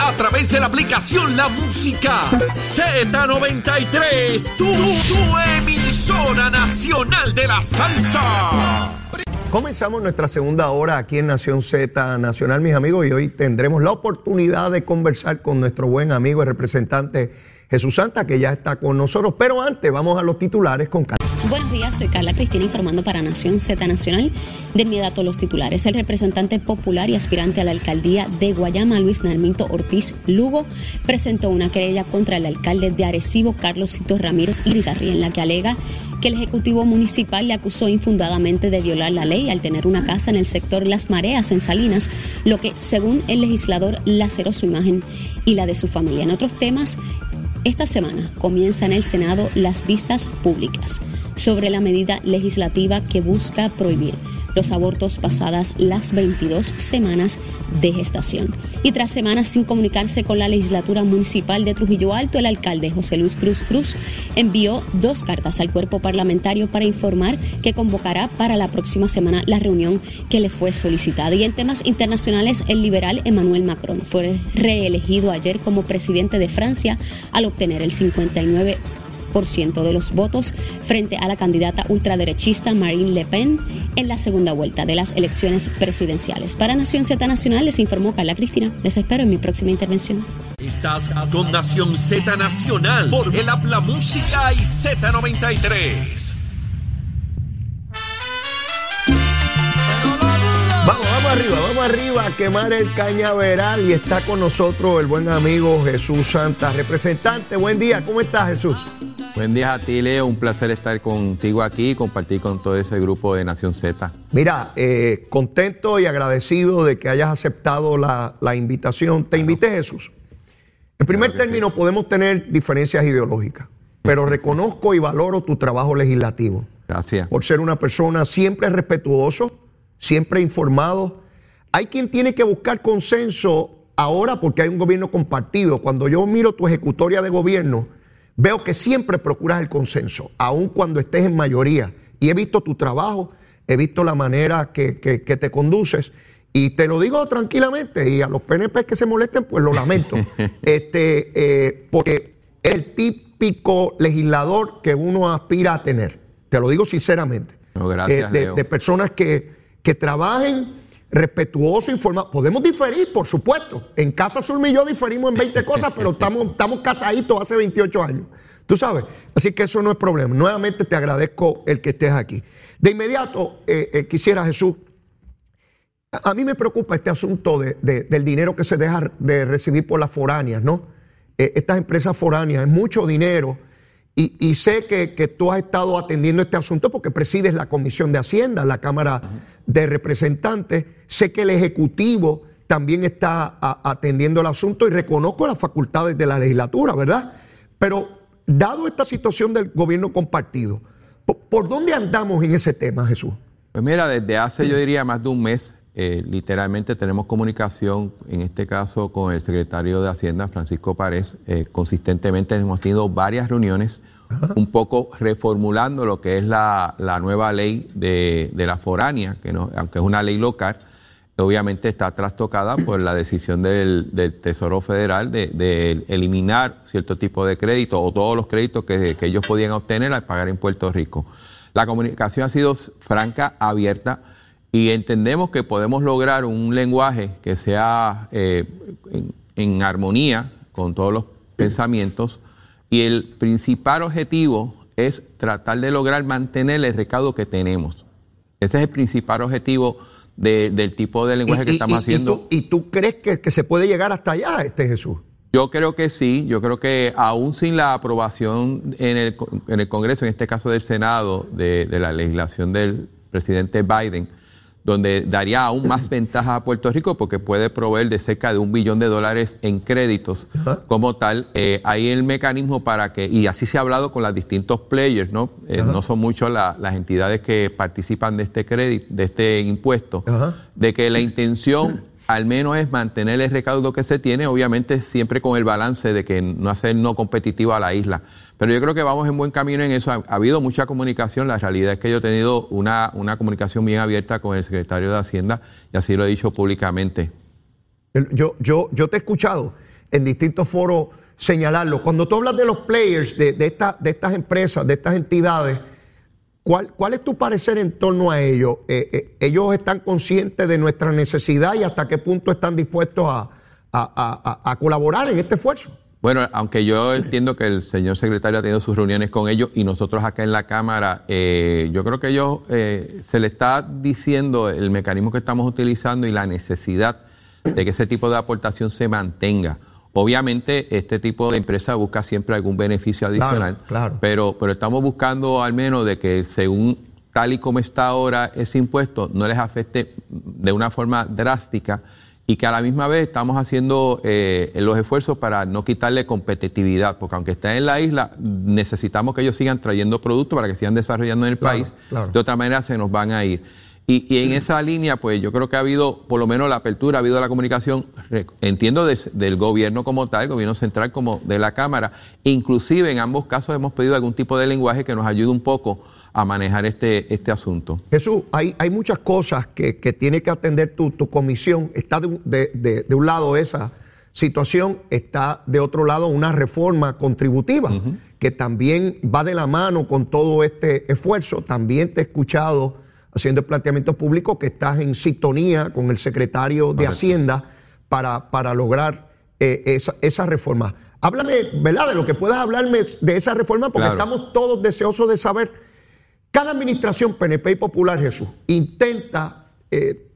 A través de la aplicación La Música Z93. Tu, tu emisora nacional de la salsa. Comenzamos nuestra segunda hora aquí en Nación Z Nacional, mis amigos, y hoy tendremos la oportunidad de conversar con nuestro buen amigo y representante Jesús Santa, que ya está con nosotros. Pero antes, vamos a los titulares con Carlos. Buenos días, soy Carla Cristina informando para Nación Z Nacional. De inmediato los titulares. El representante popular y aspirante a la alcaldía de Guayama, Luis Narmito Ortiz Lugo, presentó una querella contra el alcalde de Arecibo, Carlos Cito Ramírez Irizarri, en la que alega que el Ejecutivo Municipal le acusó infundadamente de violar la ley al tener una casa en el sector Las Mareas, en Salinas, lo que, según el legislador, laceró su imagen y la de su familia. En otros temas, esta semana comienza en el Senado las vistas públicas sobre la medida legislativa que busca prohibir los abortos pasadas las 22 semanas de gestación. Y tras semanas sin comunicarse con la legislatura municipal de Trujillo Alto, el alcalde José Luis Cruz Cruz envió dos cartas al cuerpo parlamentario para informar que convocará para la próxima semana la reunión que le fue solicitada. Y en temas internacionales, el liberal Emmanuel Macron fue reelegido ayer como presidente de Francia al obtener el 59 de los votos frente a la candidata ultraderechista Marine Le Pen en la segunda vuelta de las elecciones presidenciales. Para Nación Z Nacional les informó Carla Cristina. Les espero en mi próxima intervención. Estás con Nación Z Nacional por el Habla Música y Z93. Vamos, arriba, vamos arriba a quemar el cañaveral y está con nosotros el buen amigo Jesús Santa, representante. Buen día, ¿cómo estás Jesús? Buen día a ti, Leo. Un placer estar contigo aquí y compartir con todo ese grupo de Nación Z. Mira, eh, contento y agradecido de que hayas aceptado la, la invitación. Te invité, Jesús. En primer Claro término, podemos tener diferencias ideológicas, pero reconozco y valoro tu trabajo legislativo. Gracias. por ser una persona siempre respetuoso, siempre informado. Hay quien tiene que buscar consenso ahora porque hay un gobierno compartido. Cuando yo miro tu ejecutoria de gobierno, veo que siempre procuras el consenso, aun cuando estés en mayoría. Y he visto tu trabajo, he visto la manera que, que- que te conduces. Y te lo digo tranquilamente, y a los PNP que se molesten, pues lo lamento. este, eh, porque es el típico legislador que uno aspira a tener. Te lo digo sinceramente. No, gracias, Eh, de personas que, que trabajen respetuoso, informado. Podemos diferir, por supuesto. En Casa Azul y yo diferimos en 20 cosas, pero estamos, estamos casaditos hace 28 años. Tú sabes. Así que eso no es problema. Nuevamente te agradezco el que estés aquí. De inmediato, eh, eh, quisiera, Jesús, a mí me preocupa este asunto de- del dinero que se deja de recibir por las foráneas, ¿no? Eh, estas empresas foráneas, es mucho dinero. Y, y sé que, que tú has estado atendiendo este asunto porque presides la Comisión de Hacienda, la Cámara de Representantes. Sé que el Ejecutivo también está atendiendo el asunto y reconozco las facultades de la legislatura, ¿verdad? Pero dado esta situación del gobierno compartido, ¿por, por dónde andamos en ese tema, Jesús? Pues mira, desde hace yo diría más de un mes, eh, literalmente tenemos comunicación, en este caso con el secretario de Hacienda, Francisco Párez. Eh, consistentemente hemos tenido varias reuniones, un poco reformulando lo que es la, la nueva ley de, de la foránea, que no, aunque es una ley local, obviamente está trastocada por la decisión del, del Tesoro Federal de, de eliminar cierto tipo de crédito o todos los créditos que, que ellos podían obtener al pagar en Puerto Rico. La comunicación ha sido franca, abierta, y entendemos que podemos lograr un lenguaje que sea eh, en, en armonía con todos los pensamientos, y el principal objetivo es tratar de lograr mantener el recaudo que tenemos. Ese es el principal objetivo de- del tipo de lenguaje que Y- estamos y- haciendo. ¿Y tú, y tú crees que, que se puede llegar hasta allá, este Jesús? Yo creo que sí, yo creo que aún sin la aprobación en el, en el Congreso, en este caso del Senado, de, de la legislación del presidente Biden, donde daría aún más ventaja a Puerto Rico porque puede proveer de cerca de un billón de dólares en créditos como tal. Eh, hay el mecanismo para que, y así se ha hablado con los distintos players, ¿no? Eh, no son muchos las entidades que participan de este crédito, de este impuesto, de que la intención al menos es mantener el recaudo que se tiene, obviamente siempre con el balance de que no hacer no competitivo a la isla. Pero yo creo que vamos en buen camino en eso. Ha, habido mucha comunicación. La realidad es que yo he tenido una, una comunicación bien abierta con el secretario de Hacienda y así lo he dicho públicamente. Yo, yo, yo te he escuchado en distintos foros señalarlo. Cuando tú hablas de los players, de, de, de estas empresas, de estas entidades, ¿Cuál, es tu parecer en torno a ellos? Eh, eh, ¿Ellos están conscientes de nuestra necesidad y hasta qué punto están dispuestos a, colaborar en este esfuerzo? Bueno, aunque yo entiendo que el señor secretario ha tenido sus reuniones con ellos y nosotros acá en la Cámara, eh, yo creo que ellos se le está diciendo el mecanismo que estamos utilizando y la necesidad de que ese tipo de aportación se mantenga. Obviamente, este tipo de empresa busca siempre algún beneficio adicional, Pero, pero estamos buscando al menos de que según tal y como está ahora ese impuesto no les afecte de una forma drástica y que a la misma vez estamos haciendo eh, los esfuerzos para no quitarle competitividad, porque aunque estén en la isla, necesitamos que ellos sigan trayendo productos para que sigan desarrollando en el país, de otra manera se nos van a ir. Y, en esa línea, pues yo creo que ha habido, por lo menos la apertura, ha habido la comunicación, entiendo, del gobierno como tal, gobierno central como de la Cámara. Inclusive en ambos casos hemos pedido algún tipo de lenguaje que nos ayude un poco a manejar este, este asunto. Jesús, hay, hay muchas cosas que, tiene que atender tu, tu comisión. Está de, un lado esa situación, está de otro lado una reforma contributiva que también va de la mano con todo este esfuerzo. También te he escuchado haciendo el planteamiento público que estás en sintonía con el secretario de Hacienda para, para lograr eh, esa, reforma. Háblame, ¿verdad? De lo que puedas hablarme de esa reforma, porque estamos todos deseosos de saber. Cada administración PNP y Popular, Jesús, intenta eh,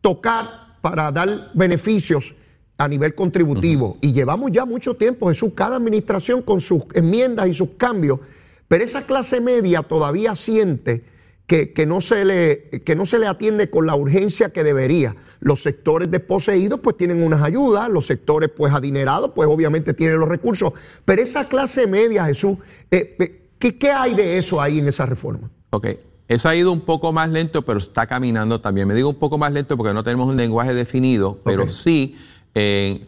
tocar para dar beneficios a nivel contributivo. Y llevamos ya mucho tiempo, Jesús, cada administración con sus enmiendas y sus cambios, pero esa clase media todavía siente que, no se le, que no se le atiende con la urgencia que debería. Los sectores desposeídos pues tienen unas ayudas, los sectores pues adinerados pues obviamente tienen los recursos, pero esa clase media, Jesús, eh, eh, ¿qué, hay de eso ahí en esa reforma? Ok, eso ha ido un poco más lento, pero está caminando también. Me digo un poco más lento porque no tenemos un lenguaje definido, pero sí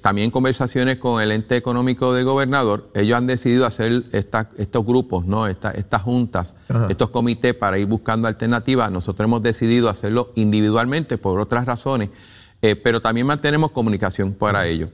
también conversaciones con el ente económico de gobernador, ellos han decidido hacer estos grupos, ¿no? estas juntas, estos comités para ir buscando alternativas. Nosotros hemos decidido hacerlo individualmente por otras razones, eh, pero también mantenemos comunicación para ello.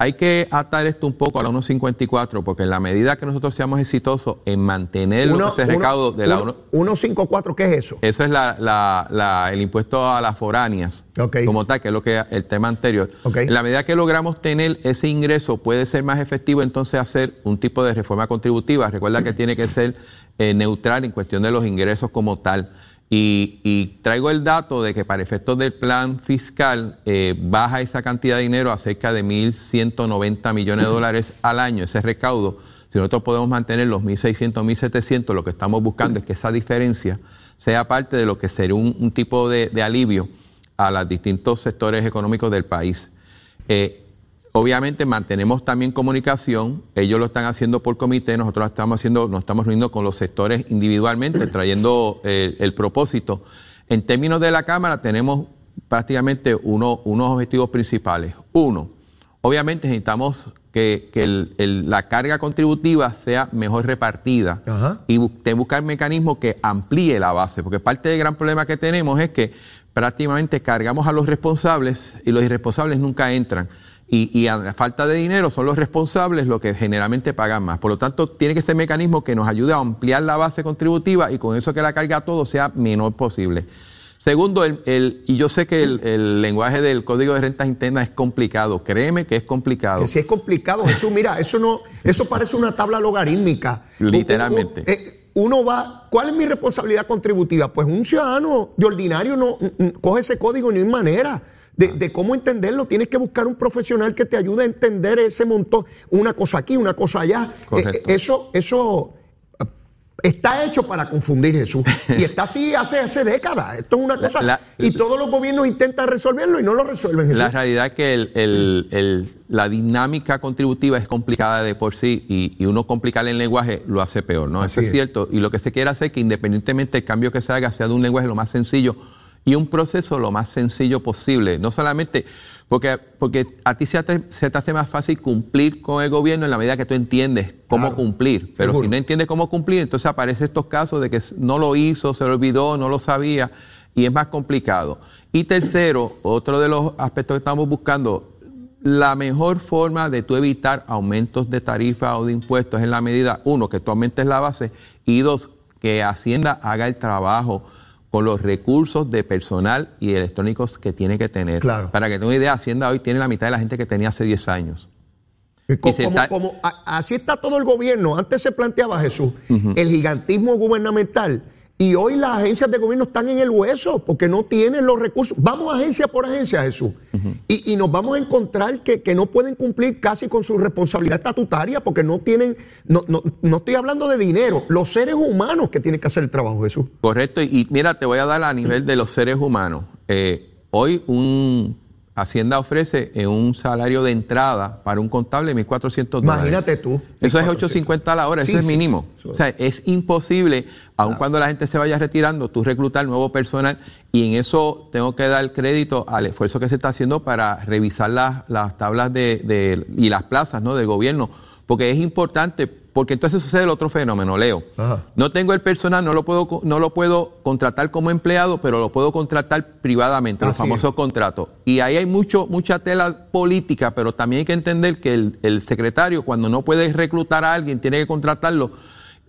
Hay que atar esto un poco a la 154, porque en la medida que nosotros seamos exitosos en mantener lo que se recaudo de la 154, ¿qué es eso? Eso es el impuesto a las foráneas, como tal, que es lo que el tema anterior. En la medida que logramos tener ese ingreso, puede ser más efectivo entonces hacer un tipo de reforma contributiva. Recuerda que tiene que ser eh, neutral en cuestión de los ingresos como tal. Y, traigo el dato de que para efectos del plan fiscal eh, baja esa cantidad de dinero a cerca de 1.190 millones de dólares al año, ese recaudo. Si nosotros podemos mantener los 1.600, 1.700, lo que estamos buscando es que esa diferencia sea parte de lo que sería un, tipo de, alivio a los distintos sectores económicos del país. Eh, Obviamente mantenemos también comunicación, ellos lo están haciendo por comité, nosotros estamos haciendo, nos estamos reuniendo con los sectores individualmente, trayendo el, propósito. En términos de la Cámara tenemos prácticamente unos objetivos principales. Uno, obviamente necesitamos que, la carga contributiva sea mejor repartida y buscar mecanismos que amplíe la base, porque parte del gran problema que tenemos es que prácticamente cargamos a los responsables y los irresponsables nunca entran. Y, a la falta de dinero son los responsables los que generalmente pagan más. Por lo tanto, tiene que ser mecanismo que nos ayude a ampliar la base contributiva y con eso que la carga a todo sea menor posible. Segundo, el, y yo sé que el, lenguaje del Código de Rentas Internas es complicado, créeme que es complicado. Que si es complicado, Jesús, mira, eso no, eso parece una tabla logarítmica. Literalmente. Eh, uno va, ¿cuál es mi responsabilidad contributiva? Pues un ciudadano de ordinario no coge ese código ni manera de, cómo entenderlo. Tienes que buscar un profesional que te ayude a entender ese montón, una cosa aquí, una cosa allá. Eh, eh, eso, eso, Está hecho para confundir Jesús. Y está así hace, hace décadas. Esto es una cosa. y todos los gobiernos intentan resolverlo y no lo resuelven Jesús. La realidad es que el, la dinámica contributiva es complicada de por sí y, uno complicar el lenguaje lo hace peor, ¿no? Eso es, cierto. Y lo que se quiere hacer es que independientemente del cambio que se haga, sea de un lenguaje lo más sencillo y un proceso lo más sencillo posible. No solamente porque, porque a ti se te, se te hace más fácil cumplir con el gobierno en la medida que tú entiendes cómo cumplir. Pero si no entiendes cómo cumplir, entonces aparecen estos casos de que no lo hizo, se lo olvidó, no lo sabía y es más complicado. Y tercero, otro de los aspectos que estamos buscando, la mejor forma de tú evitar aumentos de tarifa o de impuestos es en la medida, uno, que tú aumentes la base y dos, que Hacienda haga el trabajo con los recursos de personal y electrónicos que tiene que tener. Claro. Para que tenga una idea, Hacienda hoy tiene la mitad de la gente que tenía hace 10 años. Como, así está todo el gobierno. Antes se planteaba Jesús, el gigantismo gubernamental y hoy las agencias de gobierno están en el hueso porque no tienen los recursos. Vamos agencia por agencia, Jesús. y, nos vamos a encontrar que, no pueden cumplir casi con su responsabilidad estatutaria porque no tienen, no, no, no, estoy hablando de dinero, los seres humanos que tienen que hacer el trabajo, Jesús. Correcto. Y, mira, te voy a dar a nivel de los seres humanos. Eh, hoy un Hacienda ofrece eh, un salario de entrada para un contable de 1.400 dólares. Imagínate tú. Eso es 8.50 a la hora, eso es mínimo. O sea, es imposible, aun cuando la gente se vaya retirando, tú reclutar nuevo personal y en eso tengo que dar crédito al esfuerzo que se está haciendo para revisar las, las tablas de, y las plazas ¿no? del gobierno, porque es importante porque entonces sucede el otro fenómeno, Leo. No tengo el personal, no lo puedo no lo puedo contratar como empleado, pero lo puedo contratar privadamente, los famosos contratos. Y ahí hay mucho mucha tela política, pero también hay que entender que el, el secretario cuando no puede reclutar a alguien tiene que contratarlo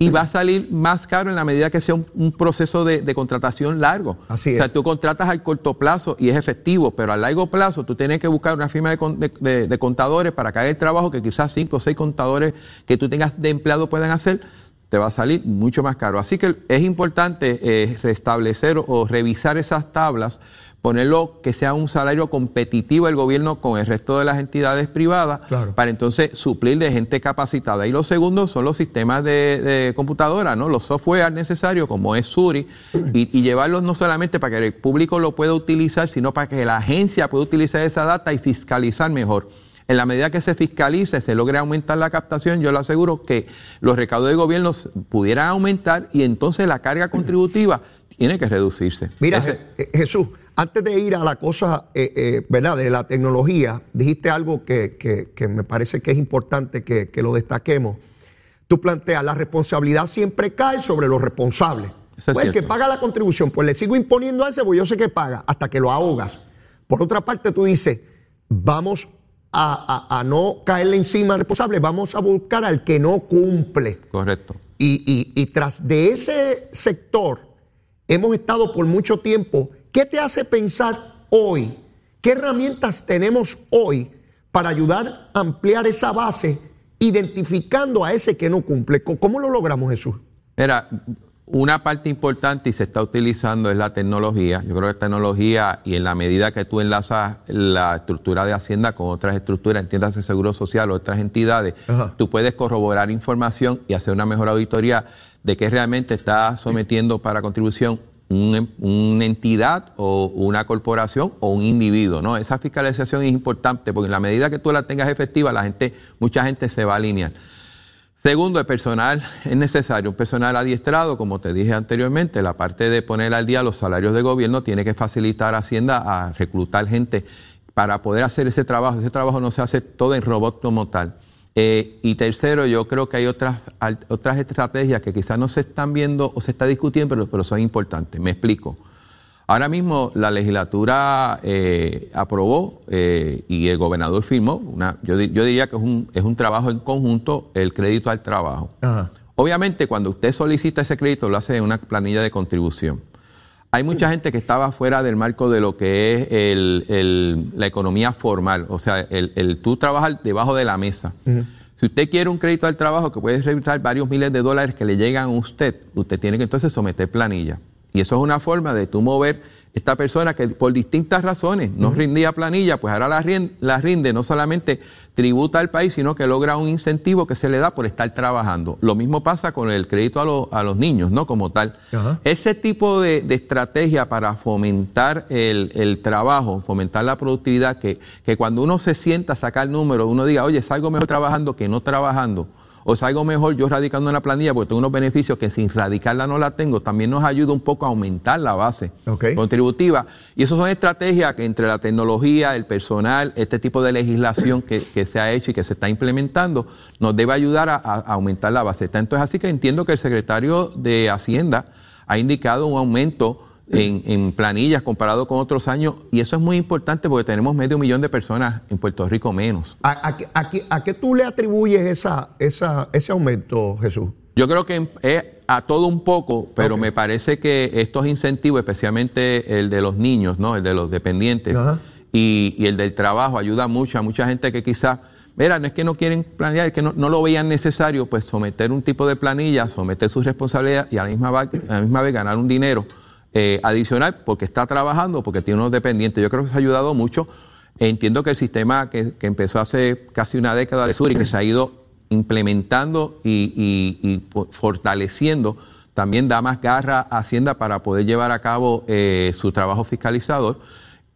y va a salir más caro en la medida que sea un, proceso de, contratación largo. Así es. O sea, tú contratas al corto plazo y es efectivo, pero a largo plazo tú tienes que buscar una firma de, contadores para que haga el trabajo que quizás cinco o seis contadores que tú tengas de empleado puedan hacer, te va a salir mucho más caro. Así que es importante eh, restablecer o revisar esas tablas ponerlo que sea un salario competitivo el gobierno con el resto de las entidades privadas para entonces suplir de gente capacitada. Y lo segundo son los sistemas de, computadora, ¿no? los software necesarios como es Suri y, llevarlos no solamente para que el público lo pueda utilizar, sino para que la agencia pueda utilizar esa data y fiscalizar mejor. En la medida que se fiscalice, se logre aumentar la captación, yo le aseguro que los recaudos de gobierno pudieran aumentar y entonces la carga contributiva tiene que reducirse. Mira, Jesús, antes de ir a la cosa, eh, eh, ¿verdad?, de la tecnología, dijiste algo que, me parece que es importante que, lo destaquemos. Tú planteas, la responsabilidad siempre cae sobre los responsables. pues el que paga la contribución, pues le sigo imponiendo a ese, pues yo sé que paga, hasta que lo ahogas. Por otra parte, tú dices, vamos a, no caerle encima al responsable, vamos a buscar al que no cumple. Correcto. Y, y tras de ese sector, hemos estado por mucho tiempo ¿Qué te hace pensar hoy? ¿Qué herramientas tenemos hoy para ayudar a ampliar esa base, identificando a ese que no cumple? ¿Cómo lo logramos, Jesús? Mira, una parte importante y se está utilizando es la tecnología. Yo creo que la tecnología y en la medida que tú enlazas la estructura de Hacienda con otras estructuras, entiendas de Seguro Social o otras entidades, tú puedes corroborar información y hacer una mejor auditoría de qué realmente está sometiendo para contribución una entidad o una corporación o un individuo, ¿no? Esa fiscalización es importante porque en la medida que tú la tengas efectiva, la gente, mucha gente se va a alinear. Segundo, el personal es necesario, un personal adiestrado, como te dije anteriormente, la parte de poner al día los salarios de gobierno tiene que facilitar a Hacienda a reclutar gente para poder hacer ese trabajo. Ese trabajo no se hace todo en robot como tal. Eh, y tercero, yo creo que hay otras, otras estrategias que quizás no se están viendo o se está discutiendo, pero, pero son importantes. Me explico. Ahora mismo la legislatura eh, aprobó eh, y el gobernador firmó, una, yo, yo, diría que es un, es un trabajo en conjunto, el crédito al trabajo. Obviamente cuando usted solicita ese crédito lo hace en una planilla de contribución. Hay mucha gente que estaba fuera del marco de lo que es el, la economía formal, o sea, el, el tú trabajar debajo de la mesa. Si usted quiere un crédito al trabajo que puede revisar varios miles de dólares que le llegan a usted, usted tiene que entonces someter planilla. Y eso es una forma de tú mover esta persona que por distintas razones no rindía planilla, pues ahora la rinde, la rinde, no solamente tributa al país, sino que logra un incentivo que se le da por estar trabajando. Lo mismo pasa con el crédito a, los niños, ¿no? Como tal. Ese tipo de, estrategia para fomentar el, trabajo, fomentar la productividad, que, que cuando uno se sienta a sacar números, uno diga, oye, salgo mejor trabajando que no trabajando o salgo mejor yo radicando en la planilla porque tengo unos beneficios que sin radicarla no la tengo, también nos ayuda un poco a aumentar la base contributiva. Y esas son estrategias que entre la tecnología, el personal, este tipo de legislación que, se ha hecho y que se está implementando, nos debe ayudar a, a aumentar la base. Tanto es así que entiendo que el secretario de Hacienda ha indicado un aumento en, planillas comparado con otros años. Y eso es muy importante porque tenemos medio millón de personas en Puerto Rico menos. ¿A, a, qué tú le atribuyes esa, esa, ese aumento, Jesús? Yo creo que es a todo un poco, pero me parece que estos incentivos, especialmente el de los niños, ¿no? el de los dependientes y, el del trabajo, ayuda mucho a mucha gente que quizás, mira, no es que no quieren planear, es que no, lo veían necesario, pues someter un tipo de planilla, someter sus responsabilidades y a la misma, a la misma vez ganar un dinero eh, adicional porque está trabajando, porque tiene unos dependientes. Yo creo que se ha ayudado mucho. Entiendo que el sistema que, empezó hace casi una década de sur y que se ha ido implementando y, fortaleciendo, también da más garra a Hacienda para poder llevar a cabo eh, su trabajo fiscalizador.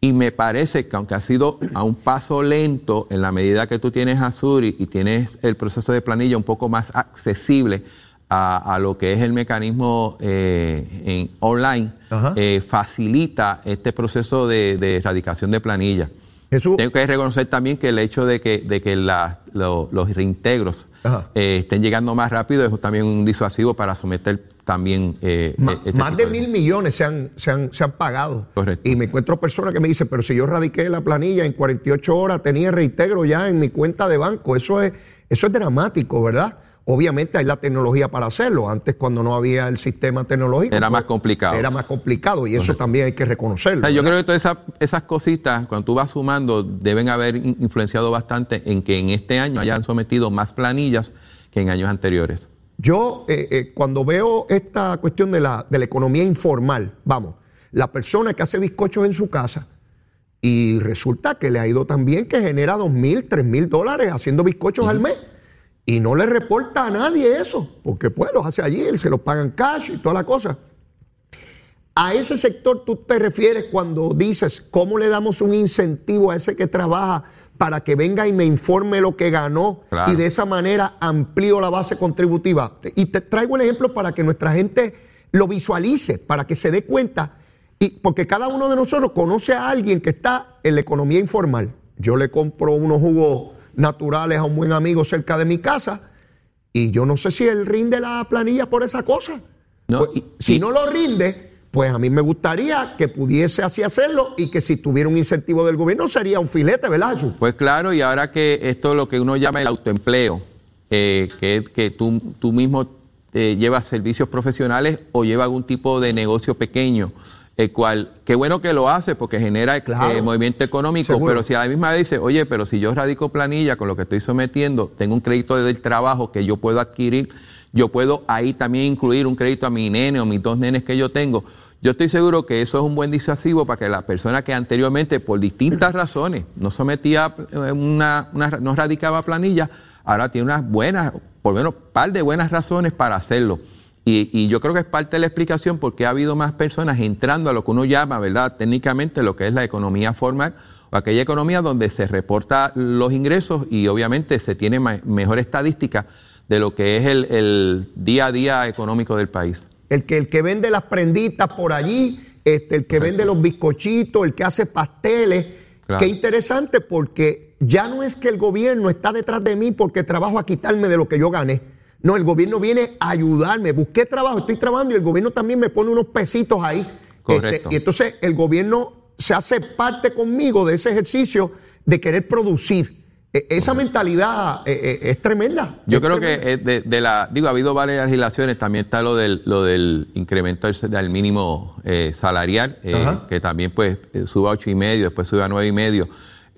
Y me parece que aunque ha sido a un paso lento, en la medida que tú tienes Azur y tienes el proceso de planilla un poco más accesible a, lo que es el mecanismo eh, en online, eh, facilita este proceso de, erradicación de planilla. Tengo que reconocer también que el hecho de que, de que los reintegros eh, estén llegando más rápido es también un disuasivo para someter también... Este más de, mil millones se han, se han, se han pagado. Y me encuentro personas que me dicen, pero si yo radiqué la planilla en 48 horas, tenía reintegro ya en mi cuenta de banco. Eso es, eso es dramático, ¿verdad? Obviamente hay la tecnología para hacerlo. Antes, cuando no había el sistema tecnológico. Era más pues, complicado. Era más complicado y eso también hay que reconocerlo. yo creo que todas esas, cositas, cuando tú vas sumando, deben haber influenciado bastante en que en este año hayan sometido más planillas que en años anteriores. Yo, eh, eh, cuando veo esta cuestión de la, de la economía informal, vamos, la persona que hace bizcochos en su casa y resulta que le ha ido tan bien que genera dos mil, tres mil dólares haciendo bizcochos al mes y no le reporta a nadie eso, porque pues los hace allí, se los pagan cash y toda la cosa. A ese sector tú te refieres cuando dices cómo le damos un incentivo a ese que trabaja para que venga y me informe lo que ganó y de esa manera amplío la base contributiva. Y te traigo un ejemplo para que nuestra gente lo visualice, para que se dé cuenta, y porque cada uno de nosotros conoce a alguien que está en la economía informal. Yo le compro unos jugos naturales a un buen amigo cerca de mi casa y yo no sé si él rinde la planilla por esa cosa. Pues, si no lo rinde, pues a mí me gustaría que pudiese así hacerlo y que si tuviera un incentivo del gobierno sería un filete, ¿verdad, Jesús? Pues claro, y ahora que esto es lo que uno llama el autoempleo, eh, que, que tú, tú mismo eh, llevas servicios profesionales o llevas algún tipo de negocio pequeño el cual, qué bueno que lo hace porque genera eh, movimiento económico, pero si a la misma vez dice, oye, pero si yo radico planilla con lo que estoy sometiendo, tengo un crédito del trabajo que yo puedo adquirir, yo puedo ahí también incluir un crédito a mi nene o mis dos nenes que yo tengo. Yo estoy seguro que eso es un buen disuasivo para que la persona que anteriormente, por distintas razones, no sometía eh, una, una no radicaba planilla, ahora tiene unas buenas, por lo menos un par de buenas razones para hacerlo. Y, yo creo que es parte de la explicación porque ha habido más personas entrando a lo que uno llama, ¿verdad? Técnicamente lo que es la economía formal o aquella economía donde se reporta los ingresos y obviamente se tiene mejor estadística de lo que es el, día a día económico del país. El que, el que vende las prenditas por allí, este, el que vende los bizcochitos, el que hace pasteles. Qué interesante porque ya no es que el gobierno está detrás de mí porque trabajo a quitarme de lo que yo gané no, el gobierno viene a ayudarme. Busqué trabajo, estoy trabajando y el gobierno también me pone unos pesitos ahí. Este, y entonces el gobierno se hace parte conmigo de ese ejercicio de querer producir. E, esa mentalidad eh, eh, es tremenda. Yo creo que de, la, digo, ha habido varias legislaciones, también está lo del, lo del incremento del, mínimo eh, salarial, que también pues sube a ocho y medio, después sube a nueve y medio.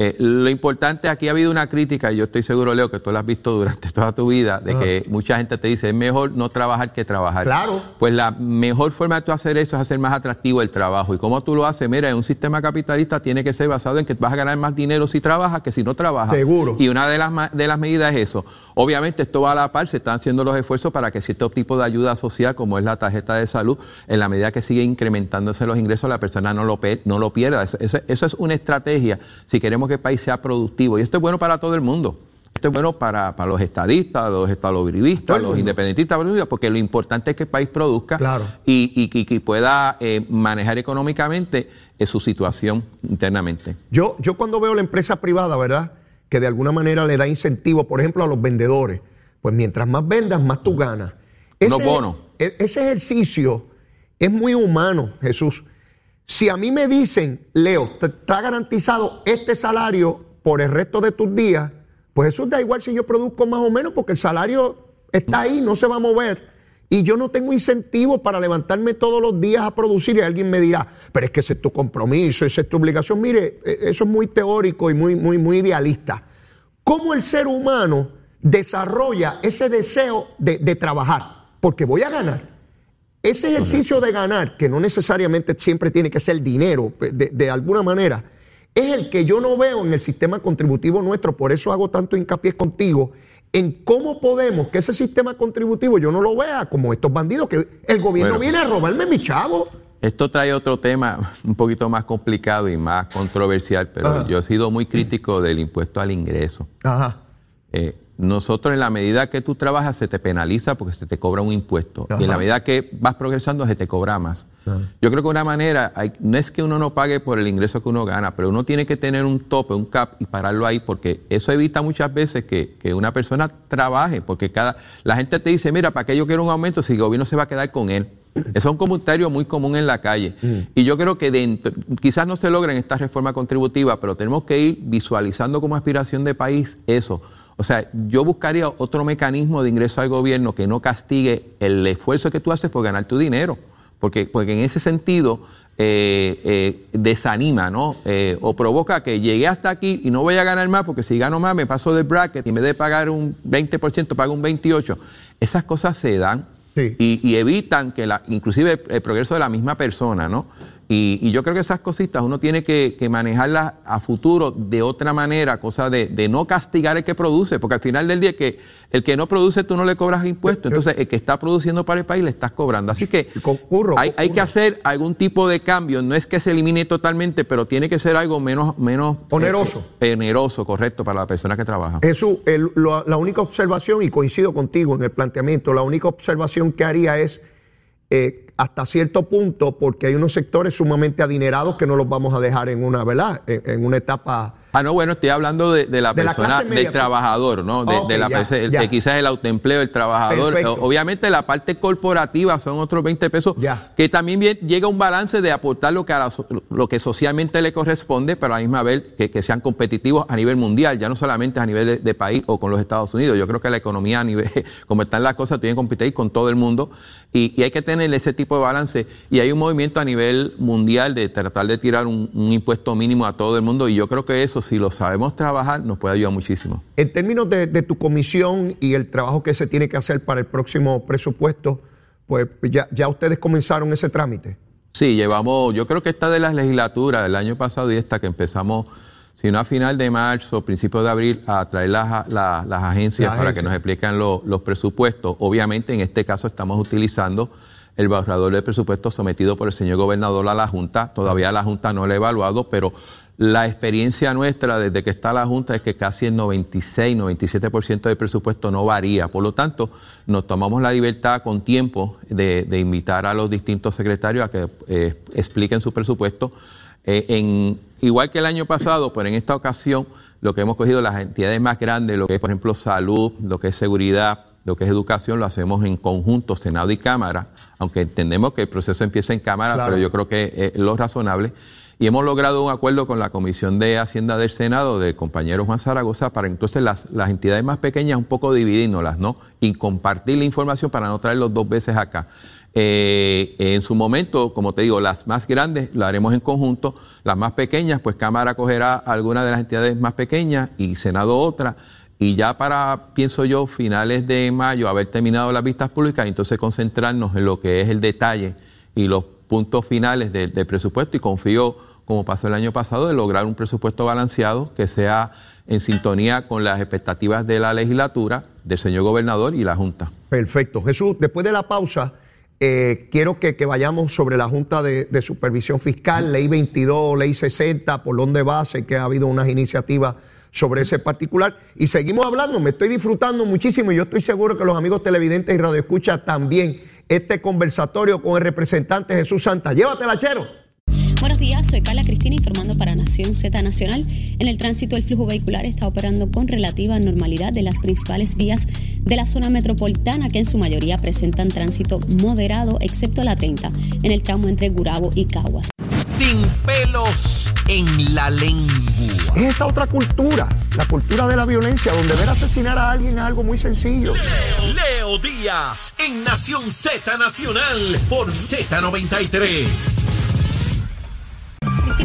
Eh, lo importante, aquí ha habido una crítica, y yo estoy seguro, Leo, que tú la has visto durante toda tu vida, de que mucha gente te dice, es mejor no trabajar que trabajar. Claro. Pues la mejor forma de tú hacer eso es hacer más atractivo el trabajo. ¿Y cómo tú lo haces? Mira, en un sistema capitalista tiene que ser basado en que vas a ganar más dinero si trabajas que si no trabajas. Seguro. Y una de las, de las medidas es eso. Obviamente esto va a la par, se están haciendo los esfuerzos para que cierto tipo de ayuda social, como es la tarjeta de salud, en la medida que sigue incrementándose los ingresos, la persona no lo, no lo pierda. Eso, eso es una estrategia si queremos que el país sea productivo. Y esto es bueno para todo el mundo. Esto es bueno para, para los estadistas, los estadolibristas, los independentistas, porque lo importante es que el país produzca Claro. y, y- y pueda eh, manejar económicamente eh, su situación internamente. Yo, yo cuando veo la empresa privada, ¿verdad? Que de alguna manera le da incentivo, por ejemplo, a los vendedores. Pues mientras más vendas, más tú ganas. Unos bonos. e- ese ejercicio es muy humano, Jesús. Si a mí me dicen, Leo, te está garantizado este salario por el resto de tus días, pues eso da igual si yo produzco más o menos, porque el salario está ahí, no se va a mover. Y yo no tengo incentivo para levantarme todos los días a producir y alguien me dirá, pero es que ese es tu compromiso, esa es tu obligación. Mire, e- eso es muy teórico y muy, muy, muy idealista. ¿Cómo el ser humano desarrolla ese deseo de, de trabajar? Porque voy a ganar. Ese ejercicio de ganar, que no necesariamente siempre tiene que ser dinero, de, de alguna manera, es el que yo no veo en el sistema contributivo nuestro. Por eso hago tanto hincapié contigo en cómo podemos que ese sistema contributivo yo no lo vea como estos bandidos, que el gobierno Bueno. viene a robarme mi chavo. Esto trae otro tema un poquito más complicado y más controversial, pero Ajá. yo he sido muy crítico del impuesto al ingreso. Ajá. Eh, nosotros en la medida que tú trabajas se te penaliza porque se te cobra un impuesto Ajá. y en la medida que vas progresando se te cobra más. Yo creo que una manera, hay- no es que uno no pague por el ingreso que uno gana, pero uno tiene que tener un tope, un cap y pararlo ahí porque eso evita muchas veces que, que una persona trabaje porque cada la gente te dice, mira, ¿para qué yo quiero un aumento si el gobierno se va a quedar con él? Eso es un comentario muy común en la calle. Y yo creo que dentro, quizás no se logra en esta reforma contributiva, pero tenemos que ir visualizando como aspiración de país eso. O sea, yo buscaría otro mecanismo de ingreso al gobierno que no castigue el esfuerzo que tú haces por ganar tu dinero. Porque, porque en ese sentido eh, eh, desanima, ¿no? Eh, o provoca que llegué hasta aquí y no voy a ganar más porque si gano más me paso del bracket y en vez de pagar un 20% pago un 28%. Esas cosas se dan Sí. y, y evitan que la, inclusive el, el progreso de la misma persona, ¿no? Y, y yo creo que esas cositas uno tiene que, que manejarlas a futuro de otra manera, cosa de, de no castigar el que produce, porque al final del día que el que no produce tú no le cobras impuestos, entonces el que está produciendo para el país le estás cobrando. Así que Concurro, hay, que hacer algún tipo de cambio, no es que se elimine totalmente, pero tiene que ser algo menos... menos Oneroso. eh, oneroso, correcto, para la persona que trabaja. Jesús, el- lo- la única observación, y coincido contigo en el planteamiento, la única observación que haría es eh, hasta cierto punto, porque hay unos sectores sumamente adinerados que no los vamos a dejar en una, ¿verdad? En, en una etapa. Ah, no, bueno, estoy hablando de, de la De persona, media, del trabajador, ¿no? De, la ya, perse- el- ya. de quizás el autoempleo, el trabajador. Perfecto. Obviamente la parte corporativa son otros 20 pesos, Ya. que también bien- llega un balance de aportar lo que, a la lo que socialmente le corresponde, pero a la misma vez que, que sean competitivos a nivel mundial, ya no solamente a nivel de, de país o con los Estados Unidos. Yo creo que la economía a nivel, como están las cosas, tiene que competir con todo el mundo y, y hay que tener ese tipo de balance. Y hay un movimiento a nivel mundial de tratar de tirar un, un impuesto mínimo a todo el mundo y yo creo que eso, si lo sabemos trabajar, nos puede ayudar muchísimo. En términos de, de tu comisión y el trabajo que se tiene que hacer para el próximo presupuesto, pues ya, ya ustedes comenzaron ese trámite. Sí, llevamos, yo creo que esta de las legislaturas del año pasado y esta que empezamos, si no a final de marzo, principios de abril, a traer las, la- las agencias Las para que nos expliquen lo- los presupuestos. Obviamente, en este caso estamos utilizando el borrador de presupuesto sometido por el señor gobernador a la Junta. Todavía la Junta no lo ha evaluado, pero la experiencia nuestra desde que está la Junta es que casi el 96, 97% del presupuesto no varía. Por lo tanto, nos tomamos la libertad con tiempo de, de invitar a los distintos secretarios a que eh, expliquen su presupuesto. Eh, en, igual que el año pasado, pero en esta ocasión lo que hemos cogido las entidades más grandes, lo que es por ejemplo salud, lo que es seguridad, lo que es educación, lo hacemos en conjunto, Senado y Cámara, aunque entendemos que el proceso empieza en Cámara, Claro. pero yo creo que es lo razonable. Y hemos logrado un acuerdo con la Comisión de Hacienda del Senado de compañero Juan Zaragoza para entonces las, las entidades más pequeñas un poco dividirnoslas, ¿no? Y compartir la información para no traerlos dos veces acá. Eh, en su momento, como te digo, las más grandes lo haremos en conjunto, las más pequeñas, pues Cámara cogerá alguna de las entidades más pequeñas y Senado otra. Y ya para, pienso yo, finales de mayo, haber terminado las vistas públicas, entonces concentrarnos en lo que es el detalle y los puntos finales del, presupuesto y confío, como pasó el año pasado, de lograr un presupuesto balanceado que sea en sintonía con las expectativas de la legislatura, del señor gobernador y la Junta. Perfecto. Jesús, después de la pausa, eh, quiero que, vayamos sobre la Junta de, Supervisión Fiscal, Ley 22, Ley 60, por donde va, sé que ha habido unas iniciativas sobre ese particular. Y seguimos hablando, me estoy disfrutando muchísimo y yo estoy seguro que los amigos televidentes y radioescuchas también este conversatorio con el representante Jesús Santa. Llévatela, Chero. Buenos días, soy Carla Cristina informando para Nación Z Nacional. En el tránsito el flujo vehicular está operando con relativa normalidad de las principales vías de la zona metropolitana que en su mayoría presentan tránsito moderado excepto la 30 en el tramo entre Gurabo y Caguas. Sin pelos en la lengua. Es esa otra cultura, la cultura de la violencia, donde ver asesinar a alguien es algo muy sencillo. Leo, Leo Díaz en Nación Z Nacional por Z93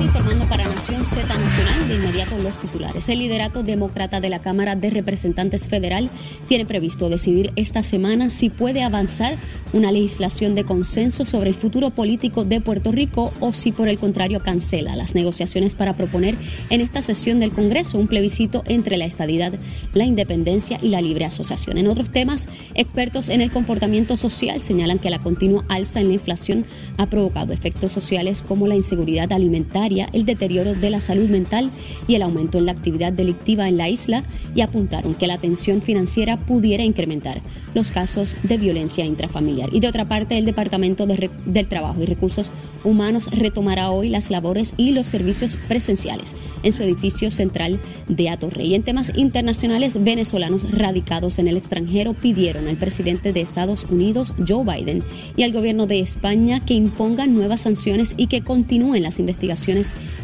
informando para Nación Z Nacional. De inmediato los titulares. El liderato demócrata de la Cámara de Representantes Federal tiene previsto decidir esta semana si puede avanzar una legislación de consenso sobre el futuro político de Puerto Rico o si por el contrario cancela las negociaciones para proponer en esta sesión del Congreso un plebiscito entre la estadidad, la independencia y la libre asociación. En otros temas, expertos en el comportamiento social señalan que la continua alza en la inflación ha provocado efectos sociales como la inseguridad alimentaria el deterioro de la salud mental y el aumento en la actividad delictiva en la isla y apuntaron que la tensión financiera pudiera incrementar los casos de violencia intrafamiliar. Y de otra parte, el Departamento del Trabajo y Recursos Humanos retomará hoy las labores y los servicios presenciales en su edificio central de Atorrey. Y en temas internacionales, venezolanos radicados en el extranjero pidieron al presidente de Estados Unidos, Joe Biden, y al gobierno de España que impongan nuevas sanciones y que continúen las investigaciones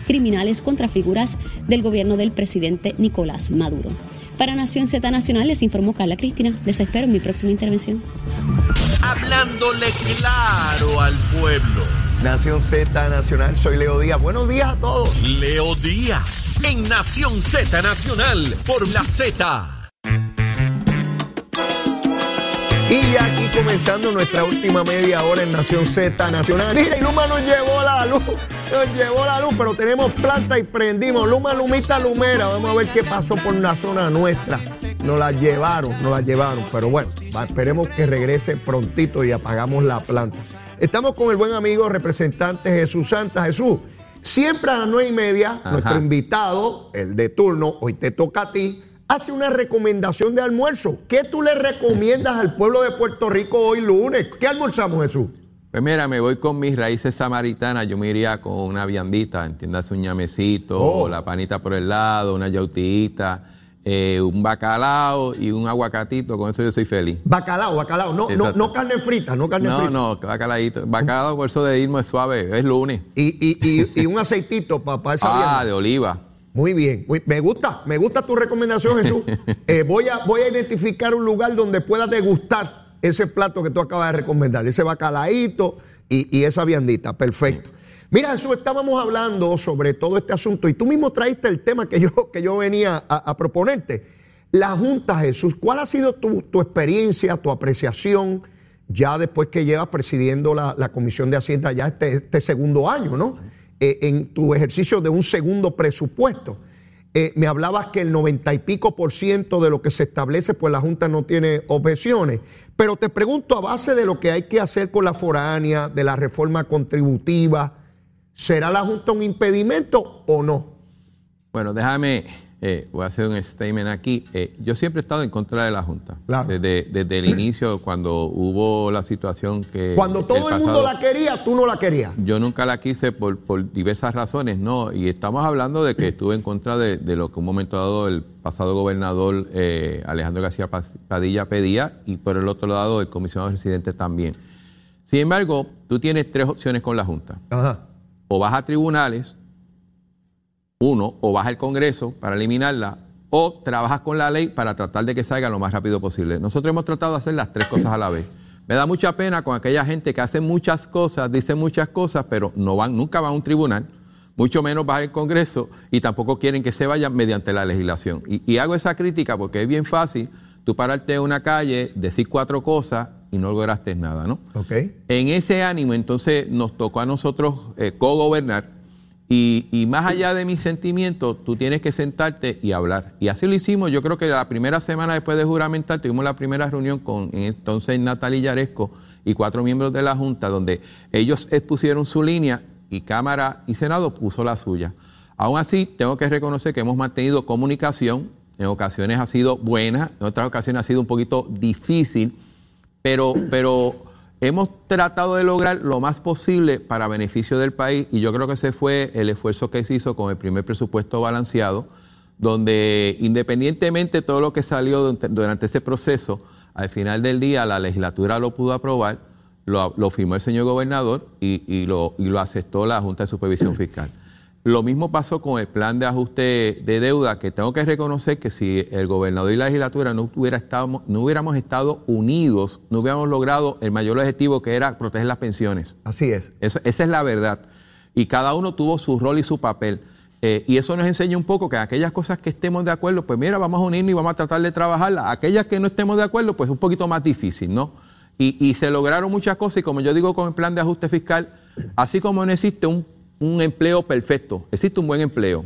criminales contra figuras del gobierno del presidente Nicolás Maduro. Para Nación Z Nacional les informó Carla Cristina. Les espero en mi próxima intervención. Hablándole claro al pueblo. Nación Z Nacional, soy Leo Díaz. Buenos días a todos. Leo Díaz, en Nación Z Nacional, por la Z. Y ya aquí comenzando nuestra última media hora en Nación Z Nacional. Mira, y Luma nos llevó la luz, nos llevó la luz, pero tenemos planta y prendimos. Luma, Lumita, Lumera. Vamos a ver qué pasó por la zona nuestra. Nos la llevaron, nos la llevaron. Pero bueno, esperemos que regrese prontito y apagamos la planta. Estamos con el buen amigo representante Jesús Santa. Jesús, siempre a las nueve y media, nuestro invitado, el de turno, hoy te toca a ti hace una recomendación de almuerzo. ¿Qué tú le recomiendas al pueblo de Puerto Rico hoy lunes? ¿Qué almorzamos, Jesús? Pues mira, me voy con mis raíces samaritanas. Yo me iría con una viandita, entiendas un ñamecito, Oh. la panita por el lado, una yautita, eh, un bacalao y un aguacatito. Con eso yo soy feliz. Bacalao, bacalao. No, no, Exacto. no carne frita, no carne No, frita. no, bacalaíto. Bacalao, por eso de irme suave. Es lunes. Y, y, y, y un aceitito para esa Ah, vianda. de oliva. Muy bien, muy- me gusta, me gusta tu recomendación, Jesús. Eh, voy, a, voy a identificar un lugar donde pueda degustar ese plato que tú acabas de recomendar, ese bacalaíto y, y esa viandita. Perfecto. Mira, Jesús, estábamos hablando sobre todo este asunto y tú mismo traíste el tema que yo, que yo venía a, a proponerte. La Junta, Jesús, ¿cuál ha sido tu, tu experiencia, tu apreciación ya después que llevas presidiendo la, la Comisión de Hacienda ya este, este segundo año, ¿no? Eh, en tu ejercicio de un segundo presupuesto. Eh, me hablabas que el 90 y pico por ciento de lo que se establece, pues la Junta no tiene objeciones. Pero te pregunto, a base de lo que hay que hacer con la foránea, de la reforma contributiva, ¿será la Junta un impedimento o no? Bueno, déjame, eh, voy a hacer un statement aquí. Eh, yo siempre he estado en contra de la Junta. Claro. Desde, desde el inicio, cuando hubo la situación que... Cuando todo el mundo la quería, tú no la querías. Yo nunca la quise por, por diversas razones, ¿no? Y estamos hablando de que estuve en contra de, de lo que un momento dado el pasado gobernador eh, Alejandro García Padilla pedía y por el otro lado el comisionado residente también. Sin embargo, tú tienes tres opciones con la Junta. Ajá. O vas a tribunales uno, o vas al Congreso para eliminarla, o trabajas con la ley para tratar de que salga lo más rápido posible. Nosotros hemos tratado de hacer las tres cosas a la vez. Me da mucha pena con aquella gente que hace muchas cosas, dice muchas cosas, pero no van, nunca van a un tribunal, mucho menos va al Congreso y tampoco quieren que se vayan mediante la legislación. Y, y hago esa crítica porque es bien fácil tú pararte en una calle, decir cuatro cosas y no lograste nada, ¿no? Okay. En ese ánimo, entonces, nos tocó a nosotros eh, co-gobernar y, y, más allá de mis sentimientos, tú tienes que sentarte y hablar. Y así lo hicimos. Yo creo que la primera semana después de juramentar, tuvimos la primera reunión con entonces Natalia Yaresco y cuatro miembros de la Junta, donde ellos expusieron su línea y Cámara y Senado puso la suya. Aún así, tengo que reconocer que hemos mantenido comunicación. En ocasiones ha sido buena, en otras ocasiones ha sido un poquito difícil pero, pero hemos tratado de lograr lo más posible para beneficio del país y yo creo que ese fue el esfuerzo que se hizo con el primer presupuesto balanceado, donde independientemente de todo lo que salió durante ese proceso, al final del día la legislatura lo pudo aprobar, lo, firmó el señor gobernador y, lo, y lo aceptó la Junta de Supervisión Fiscal. Lo mismo pasó con el plan de ajuste de deuda, que tengo que reconocer que si el gobernador y la legislatura no, hubiera estado, no hubiéramos estado unidos, no hubiéramos logrado el mayor objetivo que era proteger las pensiones. Así es. Eso, esa es la verdad. Y cada uno tuvo su rol y su papel. Eh, y eso nos enseña un poco que aquellas cosas que estemos de acuerdo, pues mira, vamos a unirnos y vamos a tratar de trabajarlas. Aquellas que no estemos de acuerdo, pues es un poquito más difícil, ¿no? Y, y se lograron muchas cosas y como yo digo con el plan de ajuste fiscal, así como no existe un un empleo perfecto, existe un buen empleo.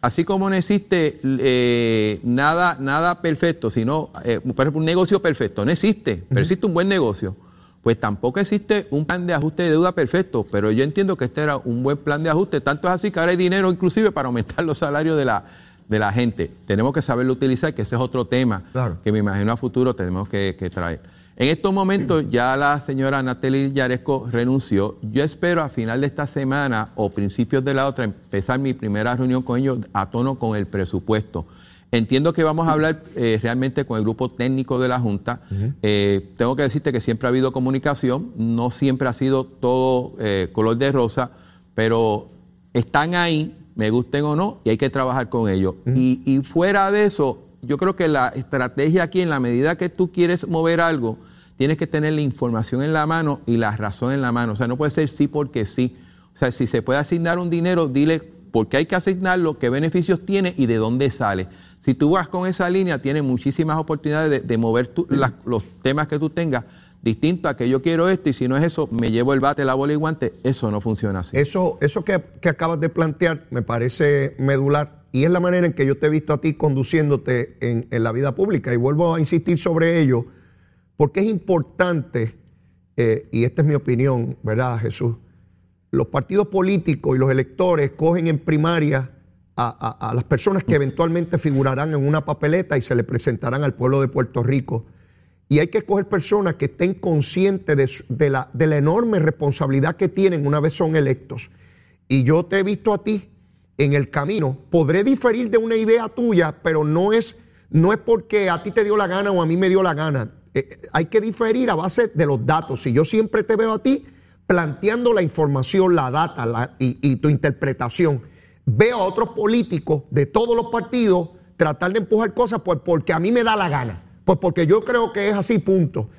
Así como no existe eh, nada, nada perfecto, sino, eh, por ejemplo, un negocio perfecto, no existe, pero existe un buen negocio. Pues tampoco existe un plan de ajuste de deuda perfecto, pero yo entiendo que este era un buen plan de ajuste. Tanto es así que ahora hay dinero inclusive para aumentar los salarios de la, de la gente. Tenemos que saberlo utilizar, que ese es otro tema Claro. que me imagino a futuro tenemos que, que traer. En estos momentos ya la señora Natalie Yaresco renunció. Yo espero a final de esta semana o principios de la otra empezar mi primera reunión con ellos a tono con el presupuesto. Entiendo que vamos a hablar eh, realmente con el grupo técnico de la Junta. Eh, tengo que decirte que siempre ha habido comunicación, no siempre ha sido todo eh, color de rosa, pero están ahí, me gusten o no, y hay que trabajar con ellos. y, y fuera de eso, yo creo que la estrategia aquí, en la medida que tú quieres mover algo, tienes que tener la información en la mano y la razón en la mano. O sea, no puede ser sí porque sí. O sea, si se puede asignar un dinero, dile por qué hay que asignarlo, qué beneficios tiene y de dónde sale. Si tú vas con esa línea, tienes muchísimas oportunidades de, de mover tu- las- los temas que tú tengas, distinto a que yo quiero esto y si no es eso, me llevo el bate, la bola y guante. Eso no funciona así. Eso, eso que, que acabas de plantear me parece medular y es la manera en que yo te he visto a ti conduciéndote en, en la vida pública. Y vuelvo a insistir sobre ello porque es importante, eh, y esta es mi opinión, ¿verdad, Jesús? Los partidos políticos y los electores cogen en primaria a, a- las personas que eventualmente figurarán en una papeleta y se le presentarán al pueblo de Puerto Rico. Y hay que escoger personas que estén conscientes de la, de la enorme responsabilidad que tienen una vez son electos. Y yo te he visto a ti en el camino. Podré diferir de una idea tuya, pero no es, no es porque a ti te dio la gana o a mí me dio la gana. Eh, eh, hay que diferir a base de los datos. Si yo siempre te veo a ti planteando la información, la data y, y tu interpretación, veo a otros políticos de todos los partidos tratar de empujar cosas pues porque a mí me da la gana. Pues porque yo creo que es así, punto.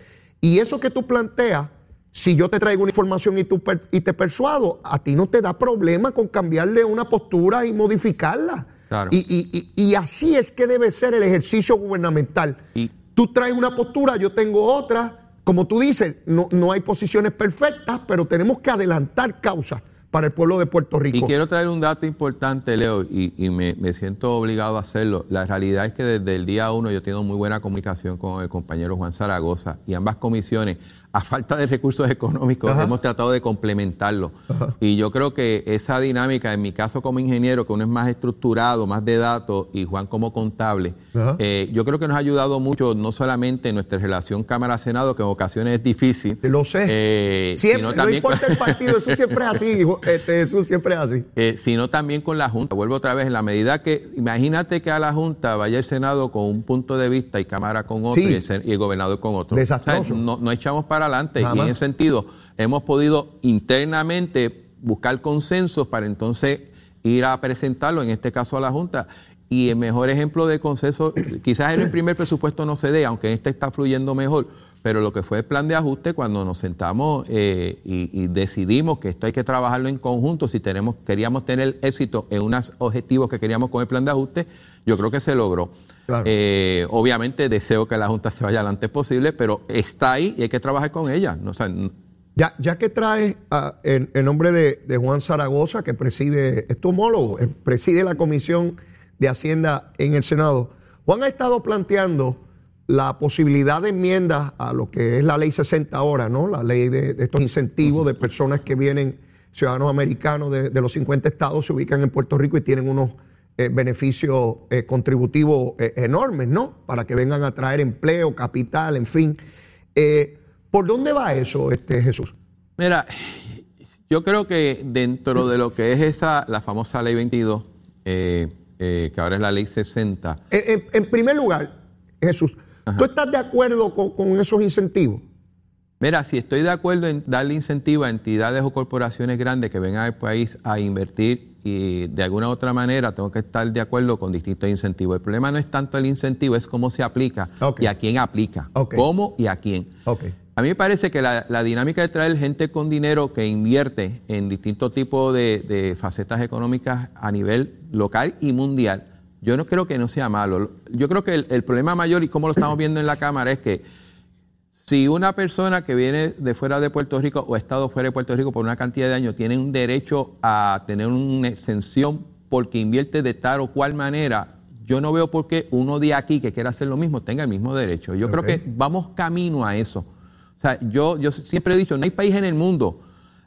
Y eso que tú planteas, si yo te traigo una información y, tú per- y te persuado, a ti no te da problema con cambiarle una postura y modificarla. Claro. Y, y- y- y así es que debe ser el ejercicio gubernamental. Y- tú traes una postura, yo tengo otra. Como tú dices, no, no hay posiciones perfectas, pero tenemos que adelantar causas para el pueblo de Puerto Rico. Y quiero traer un dato importante, Leo, y, y me, me siento obligado a hacerlo. La realidad es que desde el día uno yo tengo muy buena comunicación con el compañero Juan Zaragoza y ambas comisiones, a falta de recursos económicos, Ajá. hemos tratado de complementarlo. Y yo creo que esa dinámica, en mi caso como ingeniero, que uno es más estructurado, más de datos, y Juan como contable, eh, yo creo que nos ha ayudado mucho, no solamente en nuestra relación Cámara-Senado, que en ocasiones es difícil. Lo sé. eh, siempre, sino no también importa el partido, eso siempre es así, hijo. Este, eso siempre es así. eh, sino también con la Junta. Vuelvo otra vez, en la medida que, imagínate que a la Junta vaya el Senado con un punto de vista y Cámara con otro Sí. y, el, y el gobernador con otro. Desastroso. O sea, no, no echamos para adelante y en ese sentido hemos podido internamente buscar consensos para entonces ir a presentarlo, en este caso a la Junta. Y el mejor ejemplo de consenso, quizás en el primer presupuesto no se dé, aunque este está fluyendo mejor, pero lo que fue el plan de ajuste, cuando nos sentamos eh, y, decidimos que esto hay que trabajarlo en conjunto, si tenemos, queríamos tener éxito en unos objetivos que queríamos con el plan de ajuste, yo creo que se logró. Eh, obviamente deseo que la Junta se vaya lo antes posible, pero está ahí y hay que trabajar con ella. ya, ya que trae el, nombre de, Juan Zaragoza, que preside, es tu homólogo, eh, preside la Comisión de Hacienda en el Senado, Juan ha estado planteando la posibilidad de enmiendas a lo que es la ley 60 ahora, ¿no? La ley de, estos incentivos de personas que vienen, ciudadanos americanos de, los 50 estados, se ubican en Puerto Rico y tienen unos eh, beneficios eh, contributivos eh, enormes, ¿no? Para que vengan a traer empleo, capital, en fin. ¿Por dónde va eso, este Jesús? Mira, yo creo que dentro de lo que es esa, la famosa ley 22, que ahora es la ley 60. en primer lugar, Jesús, ¿Tú estás de acuerdo con, esos incentivos? Mira, si estoy de acuerdo en darle incentivo a entidades o corporaciones grandes que vengan al país a invertir y de alguna u otra manera tengo que estar de acuerdo con distintos incentivos. El problema no es tanto el incentivo, es cómo se aplica y a quién aplica. Cómo y a quién. A mí me parece que la, dinámica de traer gente con dinero que invierte en distintos tipos de facetas económicas a nivel local y mundial yo no creo que no sea malo. Yo creo que el, problema mayor, y como lo estamos viendo en la Cámara, es que si una persona que viene de fuera de Puerto Rico o ha estado fuera de Puerto Rico por una cantidad de años tiene un derecho a tener una exención porque invierte de tal o cual manera, yo no veo por qué uno de aquí que quiera hacer lo mismo tenga el mismo derecho. Yo creo que vamos camino a eso. O sea, yo, yo siempre he dicho, no hay país en el mundo,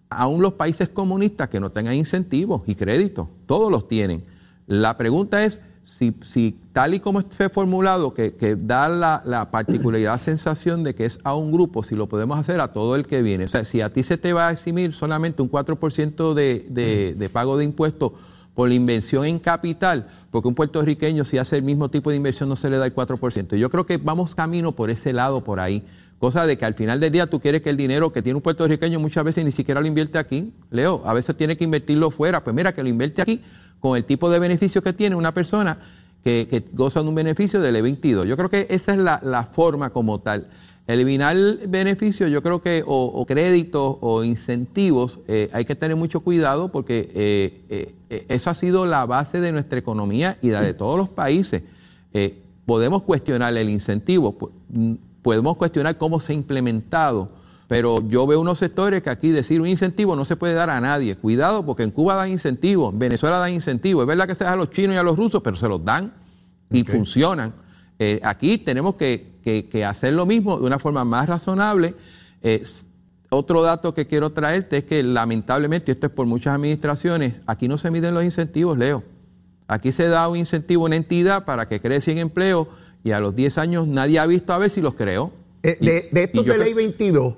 aún los países comunistas que no tengan incentivos y créditos, todos los tienen. La pregunta es si, tal y como fue formulado, que, da la, particularidad sensación de que es a un grupo, si lo podemos hacer a todo el que viene. O sea, si a ti se te va a eximir solamente un 4% de, de, de pago de impuestos por la inversión en capital, porque un puertorriqueño si hace el mismo tipo de inversión no se le da el 4%. Yo creo que vamos camino por ese lado, por ahí. Cosa de que al final del día tú quieres que el dinero que tiene un puertorriqueño muchas veces ni siquiera lo invierte aquí. Leo, a veces tiene que invertirlo fuera. Pues mira, que lo invierte aquí con el tipo de beneficio que tiene una persona que, goza de un beneficio del E22. Yo creo que esa es la, forma como tal. Eliminar beneficios, yo creo que, o, créditos o incentivos, eh, hay que tener mucho cuidado porque eh, eh, eso ha sido la base de nuestra economía y la de todos los países. podemos cuestionar el incentivo, podemos cuestionar cómo se ha implementado, pero yo veo unos sectores que aquí decir un incentivo no se puede dar a nadie. Cuidado, porque en Cuba dan incentivos, en Venezuela dan incentivos. Es verdad que se da a los chinos y a los rusos, pero se los dan y funcionan. Eh, aquí tenemos que, hacer lo mismo de una forma más razonable. otro dato que quiero traerte es que lamentablemente, esto es por muchas administraciones, aquí no se miden los incentivos, Leo. Aquí se da un incentivo a una entidad para que cree 100 empleos y a los 10 años nadie ha visto a ver si los creó. Eh, de, de estos de ley 22,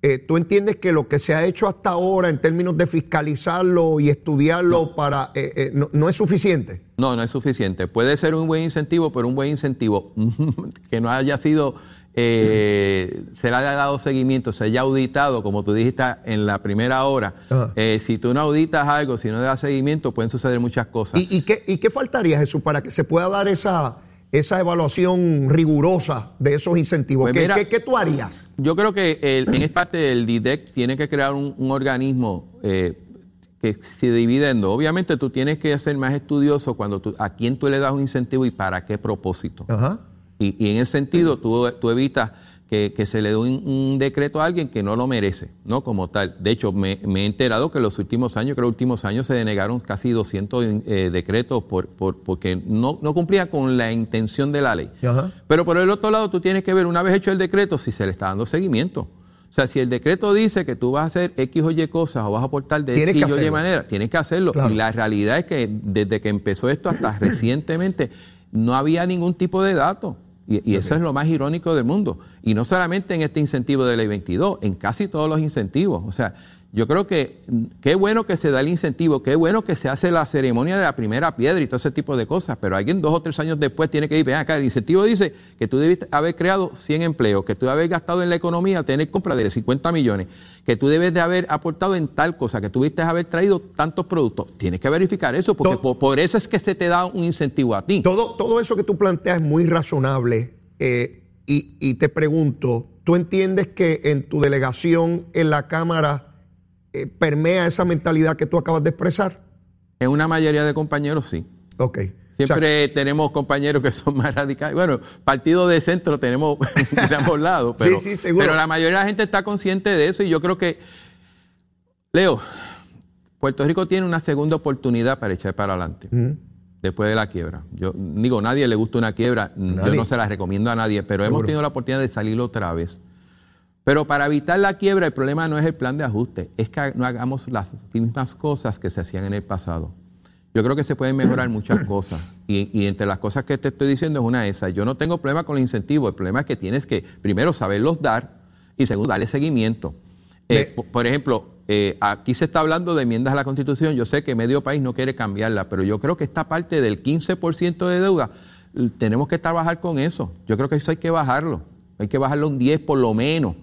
eh, ¿tú entiendes que lo que se ha hecho hasta ahora en términos de fiscalizarlo y estudiarlo para eh, no, es suficiente? No, no es suficiente. Puede ser un buen incentivo, pero un buen incentivo que no haya sido, se le haya dado seguimiento, se haya auditado, como tú dijiste en la primera hora. si tú no auditas algo, si no le das seguimiento, pueden suceder muchas cosas. ¿Y, qué, ¿Y qué faltaría, Jesús, para que se pueda dar esa esa evaluación rigurosa de esos incentivos? Pues ¿Qué, tú harías? Yo creo que en esta parte del DIDEC tiene que crear un, organismo eh, que se dividendo. Obviamente tú tienes que ser más estudioso cuando tú, a quién tú le das un incentivo y para qué propósito. Y, y, en ese sentido tú, tú evitas que, se le dé un, decreto a alguien que no lo merece, ¿no? Como tal. De hecho, me, he enterado que en los últimos años, creo que los últimos años se denegaron casi 200 eh, decretos por, porque no, no cumplían con la intención de la ley. Pero por el otro lado, tú tienes que ver, una vez hecho el decreto, si se le está dando seguimiento. O sea, si el decreto dice que tú vas a hacer X o Y cosas o vas a aportar de X o Y manera, tienes que hacerlo. Y la realidad es que desde que empezó esto hasta recientemente no había ningún tipo de datos. Y, eso es lo más irónico del mundo. Y no solamente en este incentivo de ley 22, en casi todos los incentivos. O sea, Yo creo que qué bueno que se da el incentivo, qué bueno que se hace la ceremonia de la primera piedra y todo ese tipo de cosas, pero alguien dos o tres años después tiene que ir, ven acá, el incentivo dice que tú debes haber creado 100 empleos, que tú debes haber gastado en la economía, tener compra de 50 millones, que tú debes de haber aportado en tal cosa, que tú debes haber traído tantos productos. Tienes que verificar eso, porque por, eso es que se te da un incentivo a ti. Todo, todo eso que tú planteas es muy razonable eh, y, y te pregunto, ¿tú entiendes que en tu delegación en la Cámara eh, permea esa mentalidad que tú acabas de expresar? En una mayoría de compañeros sí. Ok. Siempre tenemos compañeros que son más radicales. Bueno, partido de centro tenemos de ambos lados, pero, sí, sí, seguro. pero la mayoría de la gente está consciente de eso y yo creo que, Leo, Puerto Rico tiene una segunda oportunidad para echar para adelante. Después de la quiebra. Yo digo, nadie le gusta una quiebra, yo no se la recomiendo a nadie, pero hemos tenido la oportunidad de salir otra vez. Pero para evitar la quiebra, el problema no es el plan de ajuste, es que no hagamos las mismas cosas que se hacían en el pasado. Yo creo que se pueden mejorar muchas cosas. Y, entre las cosas que te estoy diciendo es una de esas. Yo no tengo problema con el incentivo. El problema es que tienes que, primero, saberlos dar y segundo, darle seguimiento. Eh, por ejemplo, eh, aquí se está hablando de enmiendas a la Constitución. Yo sé que medio país no quiere cambiarla, pero yo creo que esta parte del 15% de deuda, tenemos que trabajar con eso. Yo creo que eso hay que bajarlo. Hay que bajarlo un 10 por lo menos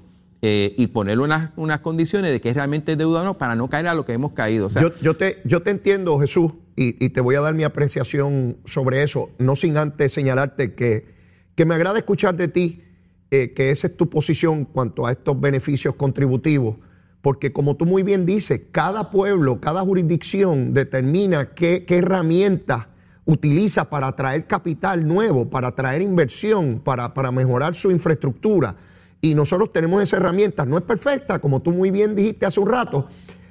eh, y ponerle unas, unas, condiciones de que es realmente deuda o no para no caer a lo que hemos caído. yo, te, yo te entiendo, Jesús, y, te voy a dar mi apreciación sobre eso, no sin antes señalarte que, que me agrada escuchar de ti eh, que esa es tu posición cuanto a estos beneficios contributivos, porque como tú muy bien dices, cada pueblo, cada jurisdicción determina qué, qué herramientas utiliza para atraer capital nuevo, para atraer inversión, para, para mejorar su infraestructura y nosotros tenemos esa herramienta. No es perfecta, como tú muy bien dijiste hace un rato,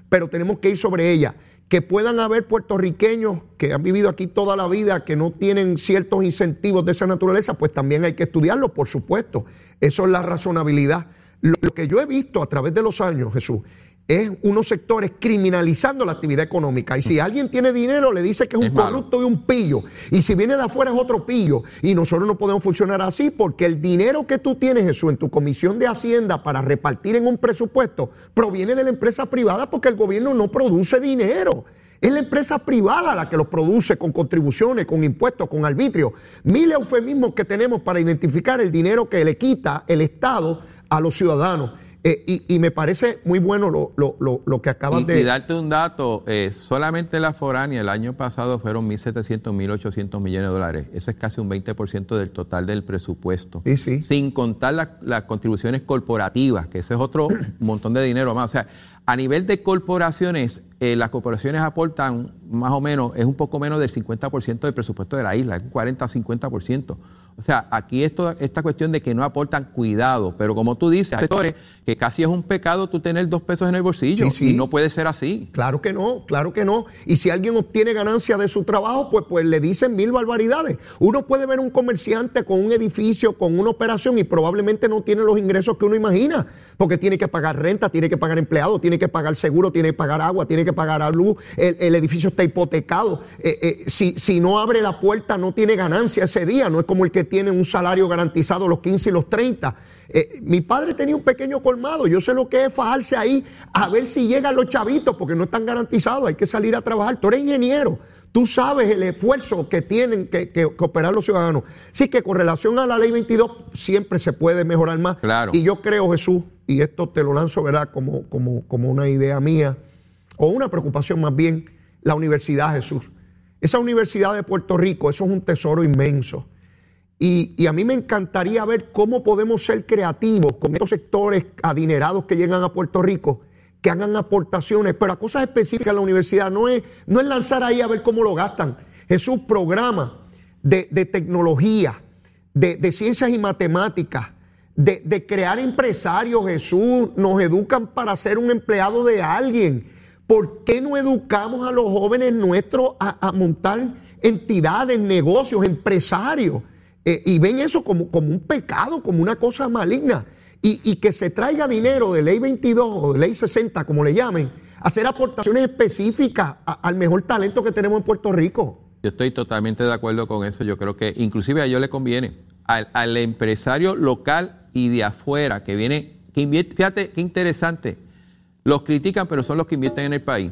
pero tenemos que ir sobre ella. Que puedan haber puertorriqueños que han vivido aquí toda la vida, que no tienen ciertos incentivos de esa naturaleza, pues también hay que estudiarlo, por supuesto. Eso es la razonabilidad. Lo que yo he visto a través de los años, Jesús, es unos sectores criminalizando la actividad económica. Y si alguien tiene dinero, le dice que es, un corrupto y un pillo. Y si viene de afuera es otro pillo. Y nosotros no podemos funcionar así porque el dinero que tú tienes, Jesús, en tu comisión de Hacienda para repartir en un presupuesto, proviene de la empresa privada porque el gobierno no produce dinero. Es la empresa privada la que lo produce con contribuciones, con impuestos, con arbitrio. Mil eufemismos que tenemos para identificar el dinero que le quita el Estado a los ciudadanos. Eh, y, me parece muy bueno lo, lo, lo, lo que acaban de... Y darte un dato, eh, solamente la foránea el año pasado fueron 1.700, 1.800 millones de dólares. Eso es casi un 20% del total del presupuesto. Sí, sí. Sin contar las contribuciones corporativas, que ese es otro montón de dinero más. O sea, a nivel de corporaciones, eh, las corporaciones aportan más o menos, es un poco menos del 50% del presupuesto de la isla, es un 40 o 50%. O sea, aquí esto, esta cuestión de que no aportan cuidado, pero como tú dices, hay sectores que casi es un pecado tú tener dos pesos en el bolsillo y no puede ser así. Claro que no, claro que no. Y si alguien obtiene ganancia de su trabajo, pues, pues le dicen mil barbaridades. Uno puede ver un comerciante con un edificio, con una operación y probablemente no tiene los ingresos que uno imagina, porque tiene que pagar renta, tiene que pagar empleados, tiene que pagar seguro, tiene que pagar agua, tiene que pagar luz, el, edificio está hipotecado. Eh, eh, si, si no abre la puerta, no tiene ganancia ese día, no es como el que tiene un salario garantizado los 15 y los 30. Eh, mi padre tenía un pequeño colmado, yo sé lo que es fajarse ahí a ver si llegan los chavitos, porque no están garantizados, hay que salir a trabajar. Tú eres ingeniero, tú sabes el esfuerzo que tienen que, operar los ciudadanos. Sí que con relación a la ley 22 siempre se puede mejorar más. Claro. Y yo creo, Jesús, y esto te lo lanzo, ¿verdad? Como, como, como una idea mía, o una preocupación más bien, la Universidad Jesús. Esa Universidad de Puerto Rico, eso es un tesoro inmenso. Y, a mí me encantaría ver cómo podemos ser creativos con estos sectores adinerados que llegan a Puerto Rico, que hagan aportaciones, pero a cosas específicas en la universidad. No es, no es lanzar ahí a ver cómo lo gastan. Jesús programa de, tecnología, de, ciencias y matemáticas, de, de, crear empresarios, Jesús, nos educan para ser un empleado de alguien. ¿Por qué no educamos a los jóvenes nuestros a montar entidades, negocios, empresarios? Eh, y ven eso como, como, un pecado, como una cosa maligna. Y, que se traiga dinero de ley 22 o de ley 60, como le llamen, hacer aportaciones específicas al mejor talento que tenemos en Puerto Rico. Yo estoy totalmente de acuerdo con eso. Yo creo que inclusive a ellos le conviene. Al, empresario local y de afuera que viene, que invierte, fíjate qué interesante. los critican, pero son los que invierten en el país.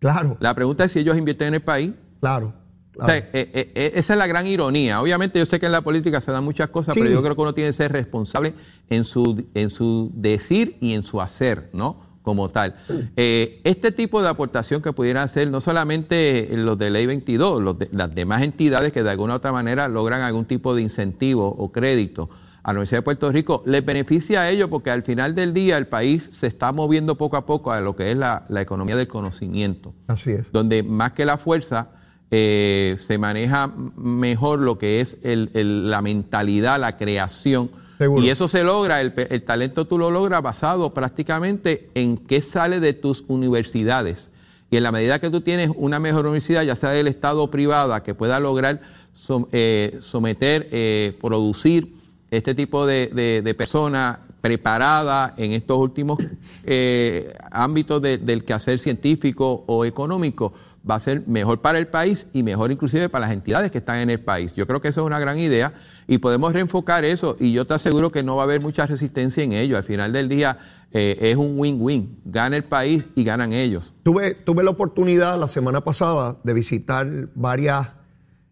Claro, La pregunta es si ellos invierten en el país. claro. O claro. sea, eh, eh, eh, esa es la gran ironía. Obviamente yo sé que en la política se dan muchas cosas, Sí. pero yo creo que uno tiene que ser responsable en su, en su decir y en su hacer, ¿no? Como tal. Eh, este tipo de aportación que pudieran hacer no solamente los de Ley 22, los de- las demás entidades que de alguna u otra manera logran algún tipo de incentivo o crédito a la Universidad de Puerto Rico, les beneficia a ellos porque al final del día el país se está moviendo poco a poco a lo que es la, la economía del conocimiento Así es. donde más que la fuerza eh, se maneja mejor lo que es el- el- la mentalidad, la creación. Seguro. Y eso se logra, el, el talento tú lo logras basado prácticamente en qué sale de tus universidades. Y en la medida que tú tienes una mejor universidad, ya sea del Estado o privada, que pueda lograr som- eh, someter, eh, producir este tipo de, de, de personas preparadas en estos últimos eh, ámbitos de- del quehacer científico o económico, va a ser mejor para el país y mejor inclusive para las entidades que están en el país. Yo creo que eso es una gran idea y podemos reenfocar eso y yo te aseguro que no va a haber mucha resistencia en ello. Al final del día eh, es un win-win. Gana el país y ganan ellos. Tuve, tuve la oportunidad la semana pasada de visitar varias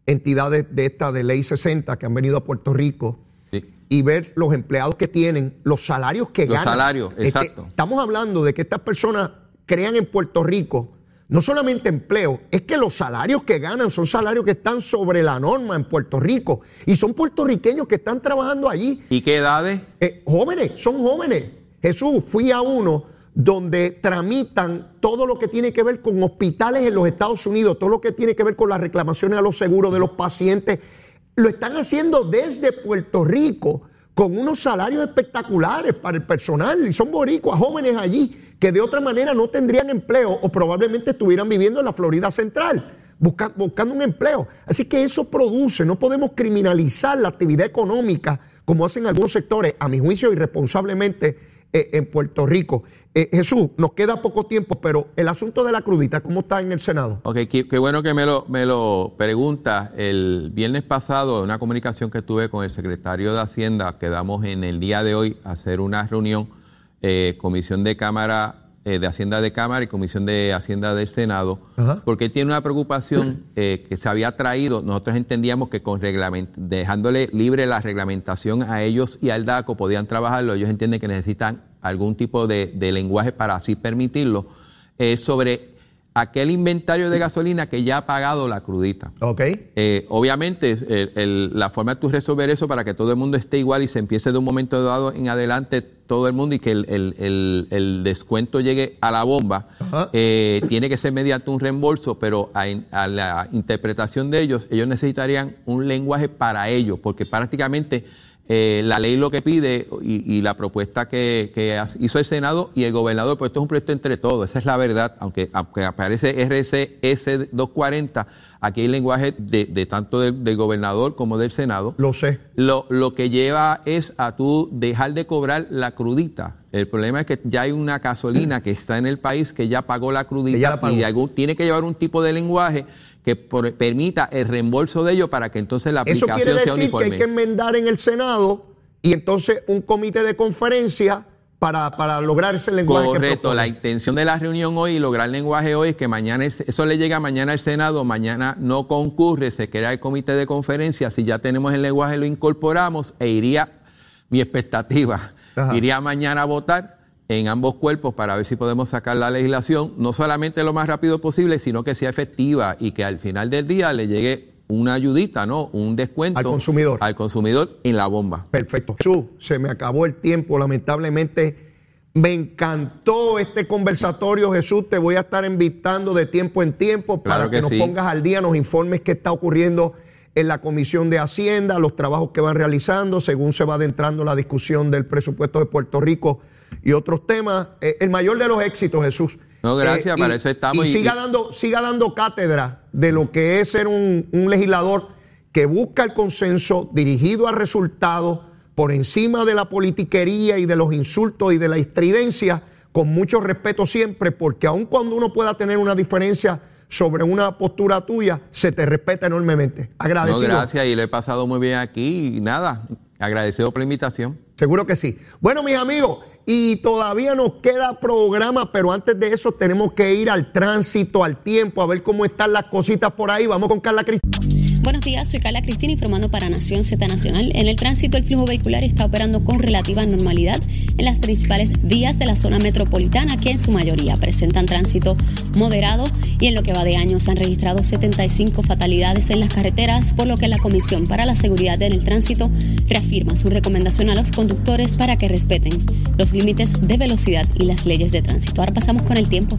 entidades de esta de Ley 60 que han venido a Puerto Rico y ver los empleados que tienen, los salarios que Los ganan. salarios, Este, exacto. estamos hablando de que estas personas crean en Puerto Rico no solamente empleo, es que los salarios que ganan son salarios que están sobre la norma en Puerto Rico y son puertorriqueños que están trabajando allí. ¿Y qué edades? Eh, jóvenes, son jóvenes. Jesús, fui a uno donde tramitan todo lo que tiene que ver con hospitales en los Estados Unidos, todo lo que tiene que ver con las reclamaciones a los seguros de los pacientes. Lo están haciendo desde Puerto Rico con unos salarios espectaculares para el personal y son boricuas, jóvenes allí que de otra manera no tendrían empleo o probablemente estuvieran viviendo en la Florida Central busca- buscando un empleo. Así que eso produce, no podemos criminalizar la actividad económica como hacen algunos sectores, a mi juicio irresponsablemente eh, en Puerto Rico. Eh, Jesús, nos queda poco tiempo, pero el asunto de la crudita, ¿cómo está en el Senado? Ok, qué, qué bueno que me lo, me lo pregunta. El viernes pasado, en una comunicación que tuve con el secretario de Hacienda, quedamos en el día de hoy a hacer una reunión, eh, Comisión de Cámara, eh, de Hacienda de Cámara y Comisión de Hacienda del Senado, Ajá. porque él tiene una preocupación eh, que se había traído. Nosotros entendíamos que con reglament- dejándole libre la reglamentación a ellos y al DACO podían trabajarlo. Ellos entienden que necesitan algún tipo de, de lenguaje para así permitirlo. eh, sobre aquel inventario de gasolina que ya ha pagado la crudita. ¿Ok? Eh, obviamente, el- el- la forma de tú resolver eso para que todo el mundo esté igual y se empiece de un momento dado en adelante todo el mundo y que el, descuento llegue a la bomba, eh, tiene que ser mediante un reembolso, pero a la interpretación de ellos, ellos necesitarían un lenguaje para ellos, porque prácticamente eh, la ley lo que pide y, y la propuesta que, que hizo el Senado y el gobernador, pues esto es un proyecto entre todos, esa es la verdad, aunque, aunque aparece RCS 240, aquí hay lenguaje de, de tanto del, del gobernador como del Senado. Lo sé. Lo, lo que lleva es a tú dejar de cobrar la crudita. El problema es que ya hay una gasolina que está en el país que ya pagó la crudita la y algún, tiene que llevar un tipo de lenguaje que por- permita el reembolso de ello para que entonces la Eso aplicación quiere sea decir que uniforme. hay que enmendar en el Senado y entonces un comité de conferencia para, para lograr ese lenguaje. que Correcto, la intención de la reunión hoy y lograr el lenguaje hoy es que mañana el- eso le llega mañana al Senado, mañana no concurre, se crea el comité de conferencia, si ya tenemos el lenguaje lo incorporamos e iría, mi expectativa, Ajá. iría mañana a votar en ambos cuerpos para ver si podemos sacar la legislación, no solamente lo más rápido posible, sino que sea efectiva y que al final del día le llegue una ayudita, ¿no? Un descuento Al consumidor. al consumidor en la bomba. Perfecto. Jesús, se me acabó el tiempo, lamentablemente. Me encantó este conversatorio, Jesús. Te voy a estar invitando de tiempo en tiempo Claro para que, que nos sí. pongas al día, nos informes qué está ocurriendo en la Comisión de Hacienda, los trabajos que van realizando, según se va adentrando la discusión del presupuesto de Puerto Rico y otros temas. Eh, el mayor de los éxitos, Jesús. No, gracias, y- para eso estamos Y, y- siga, y- dando, siga dando cátedra de lo que es ser un, un legislador que busca el consenso dirigido a resultados por encima de la politiquería y de los insultos y de la estridencia, con mucho respeto siempre, porque aun cuando uno pueda tener una diferencia sobre una postura tuya, se te respeta enormemente. No, Agradecido. gracias, y lo he pasado muy bien aquí y nada, agradecido por la invitación. Seguro que sí. Bueno, mis amigos, y todavía nos queda programa, pero antes de eso tenemos que ir al tránsito, al tiempo, a ver cómo están las cositas por ahí. Vamos con Carla Cristina. Buenos días, soy Carla Cristina informando para Nación Z Nacional. En el tránsito, el flujo vehicular está operando con relativa normalidad en las principales vías de la zona metropolitana, que en su mayoría presentan tránsito moderado y en lo que va de año se han registrado 75 fatalidades en las carreteras, por lo que la Comisión para la Seguridad en el Tránsito reafirma su recomendación a los conductores para que respeten los límites de velocidad y las leyes de tránsito. Ahora pasamos con el tiempo.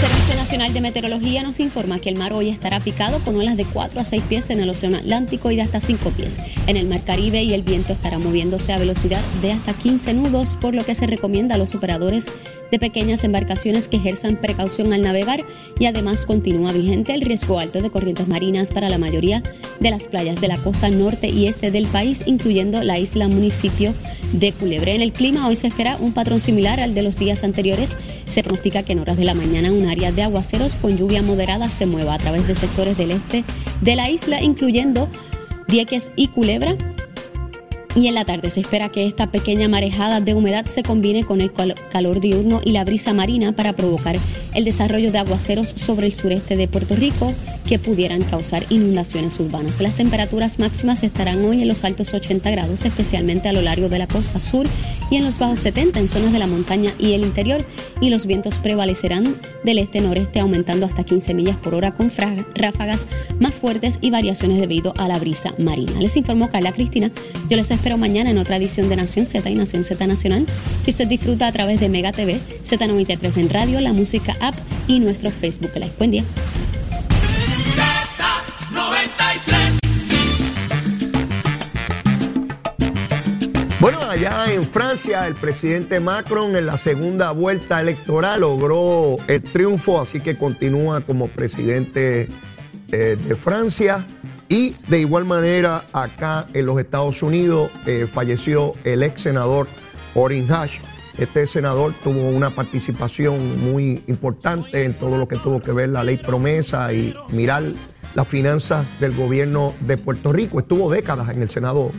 Servicio Nacional de Meteorología nos informa que el mar hoy estará picado con olas de 4 a 6 pies en el Océano Atlántico y de hasta 5 pies. En el Mar Caribe y el viento estará moviéndose a velocidad de hasta 15 nudos, por lo que se recomienda a los operadores de pequeñas embarcaciones que ejerzan precaución al navegar y además continúa vigente el riesgo alto de corrientes marinas para la mayoría de las playas de la costa norte y este del país, incluyendo la isla municipio de Culebre. En el clima hoy se espera un patrón similar al de los días anteriores. Se pronostica que en horas de la mañana un área de aguaceros con lluvia moderada se mueva a través de sectores del este de la isla, incluyendo Vieques y Culebra, y en la tarde se espera que esta pequeña marejada de humedad se combine con el calor diurno y la brisa marina para provocar el desarrollo de aguaceros sobre el sureste de Puerto Rico que pudieran causar inundaciones urbanas. Las temperaturas máximas estarán hoy en los altos 80 grados, especialmente a lo largo de la costa sur y en los bajos 70 en zonas de la montaña y el interior, y los vientos prevalecerán del este-noreste aumentando hasta 15 millas por hora con ráfagas más fuertes y variaciones debido a la brisa marina. Les informó Carla Cristina. Yo les espero mañana en otra edición de Nación Z y Nación Z Nacional, que usted disfruta a través de Mega TV, Z93 en radio, la música app y nuestro Facebook Live. Buen día. Bueno, allá en Francia, el presidente Macron en la segunda vuelta electoral logró el triunfo, así que continúa como presidente eh, de Francia. Y de igual manera, acá en los Estados Unidos eh, falleció el ex senador Orrin Hatch. Este senador tuvo una participación muy importante en todo lo que tuvo que ver la ley promesa y mirar las finanzas del gobierno de Puerto Rico. Estuvo décadas en el Senado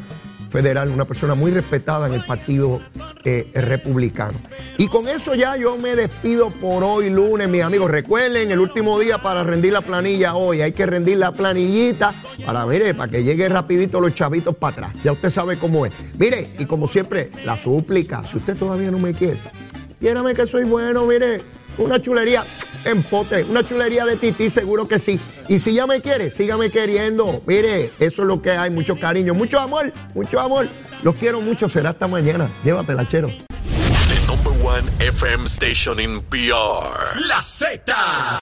federal, una persona muy respetada en el Partido eh, Republicano. Y con eso ya yo me despido por hoy lunes, mis amigos. Recuerden, el último día para rendir la planilla hoy, hay que rendir la planillita para, mire, para que llegue rapidito los chavitos para atrás. Ya usted sabe cómo es. Mire, y como siempre, la súplica, si usted todavía no me quiere, quiérame que soy bueno, mire, una chulería en pote, una chulería de tití, seguro que sí. Y si ya me quiere, sígame queriendo. Mire, eso es lo que hay, mucho cariño, mucho amor, mucho amor. Los quiero mucho, será hasta mañana. Llévatela, chero. The number one FM station in PR. La Z.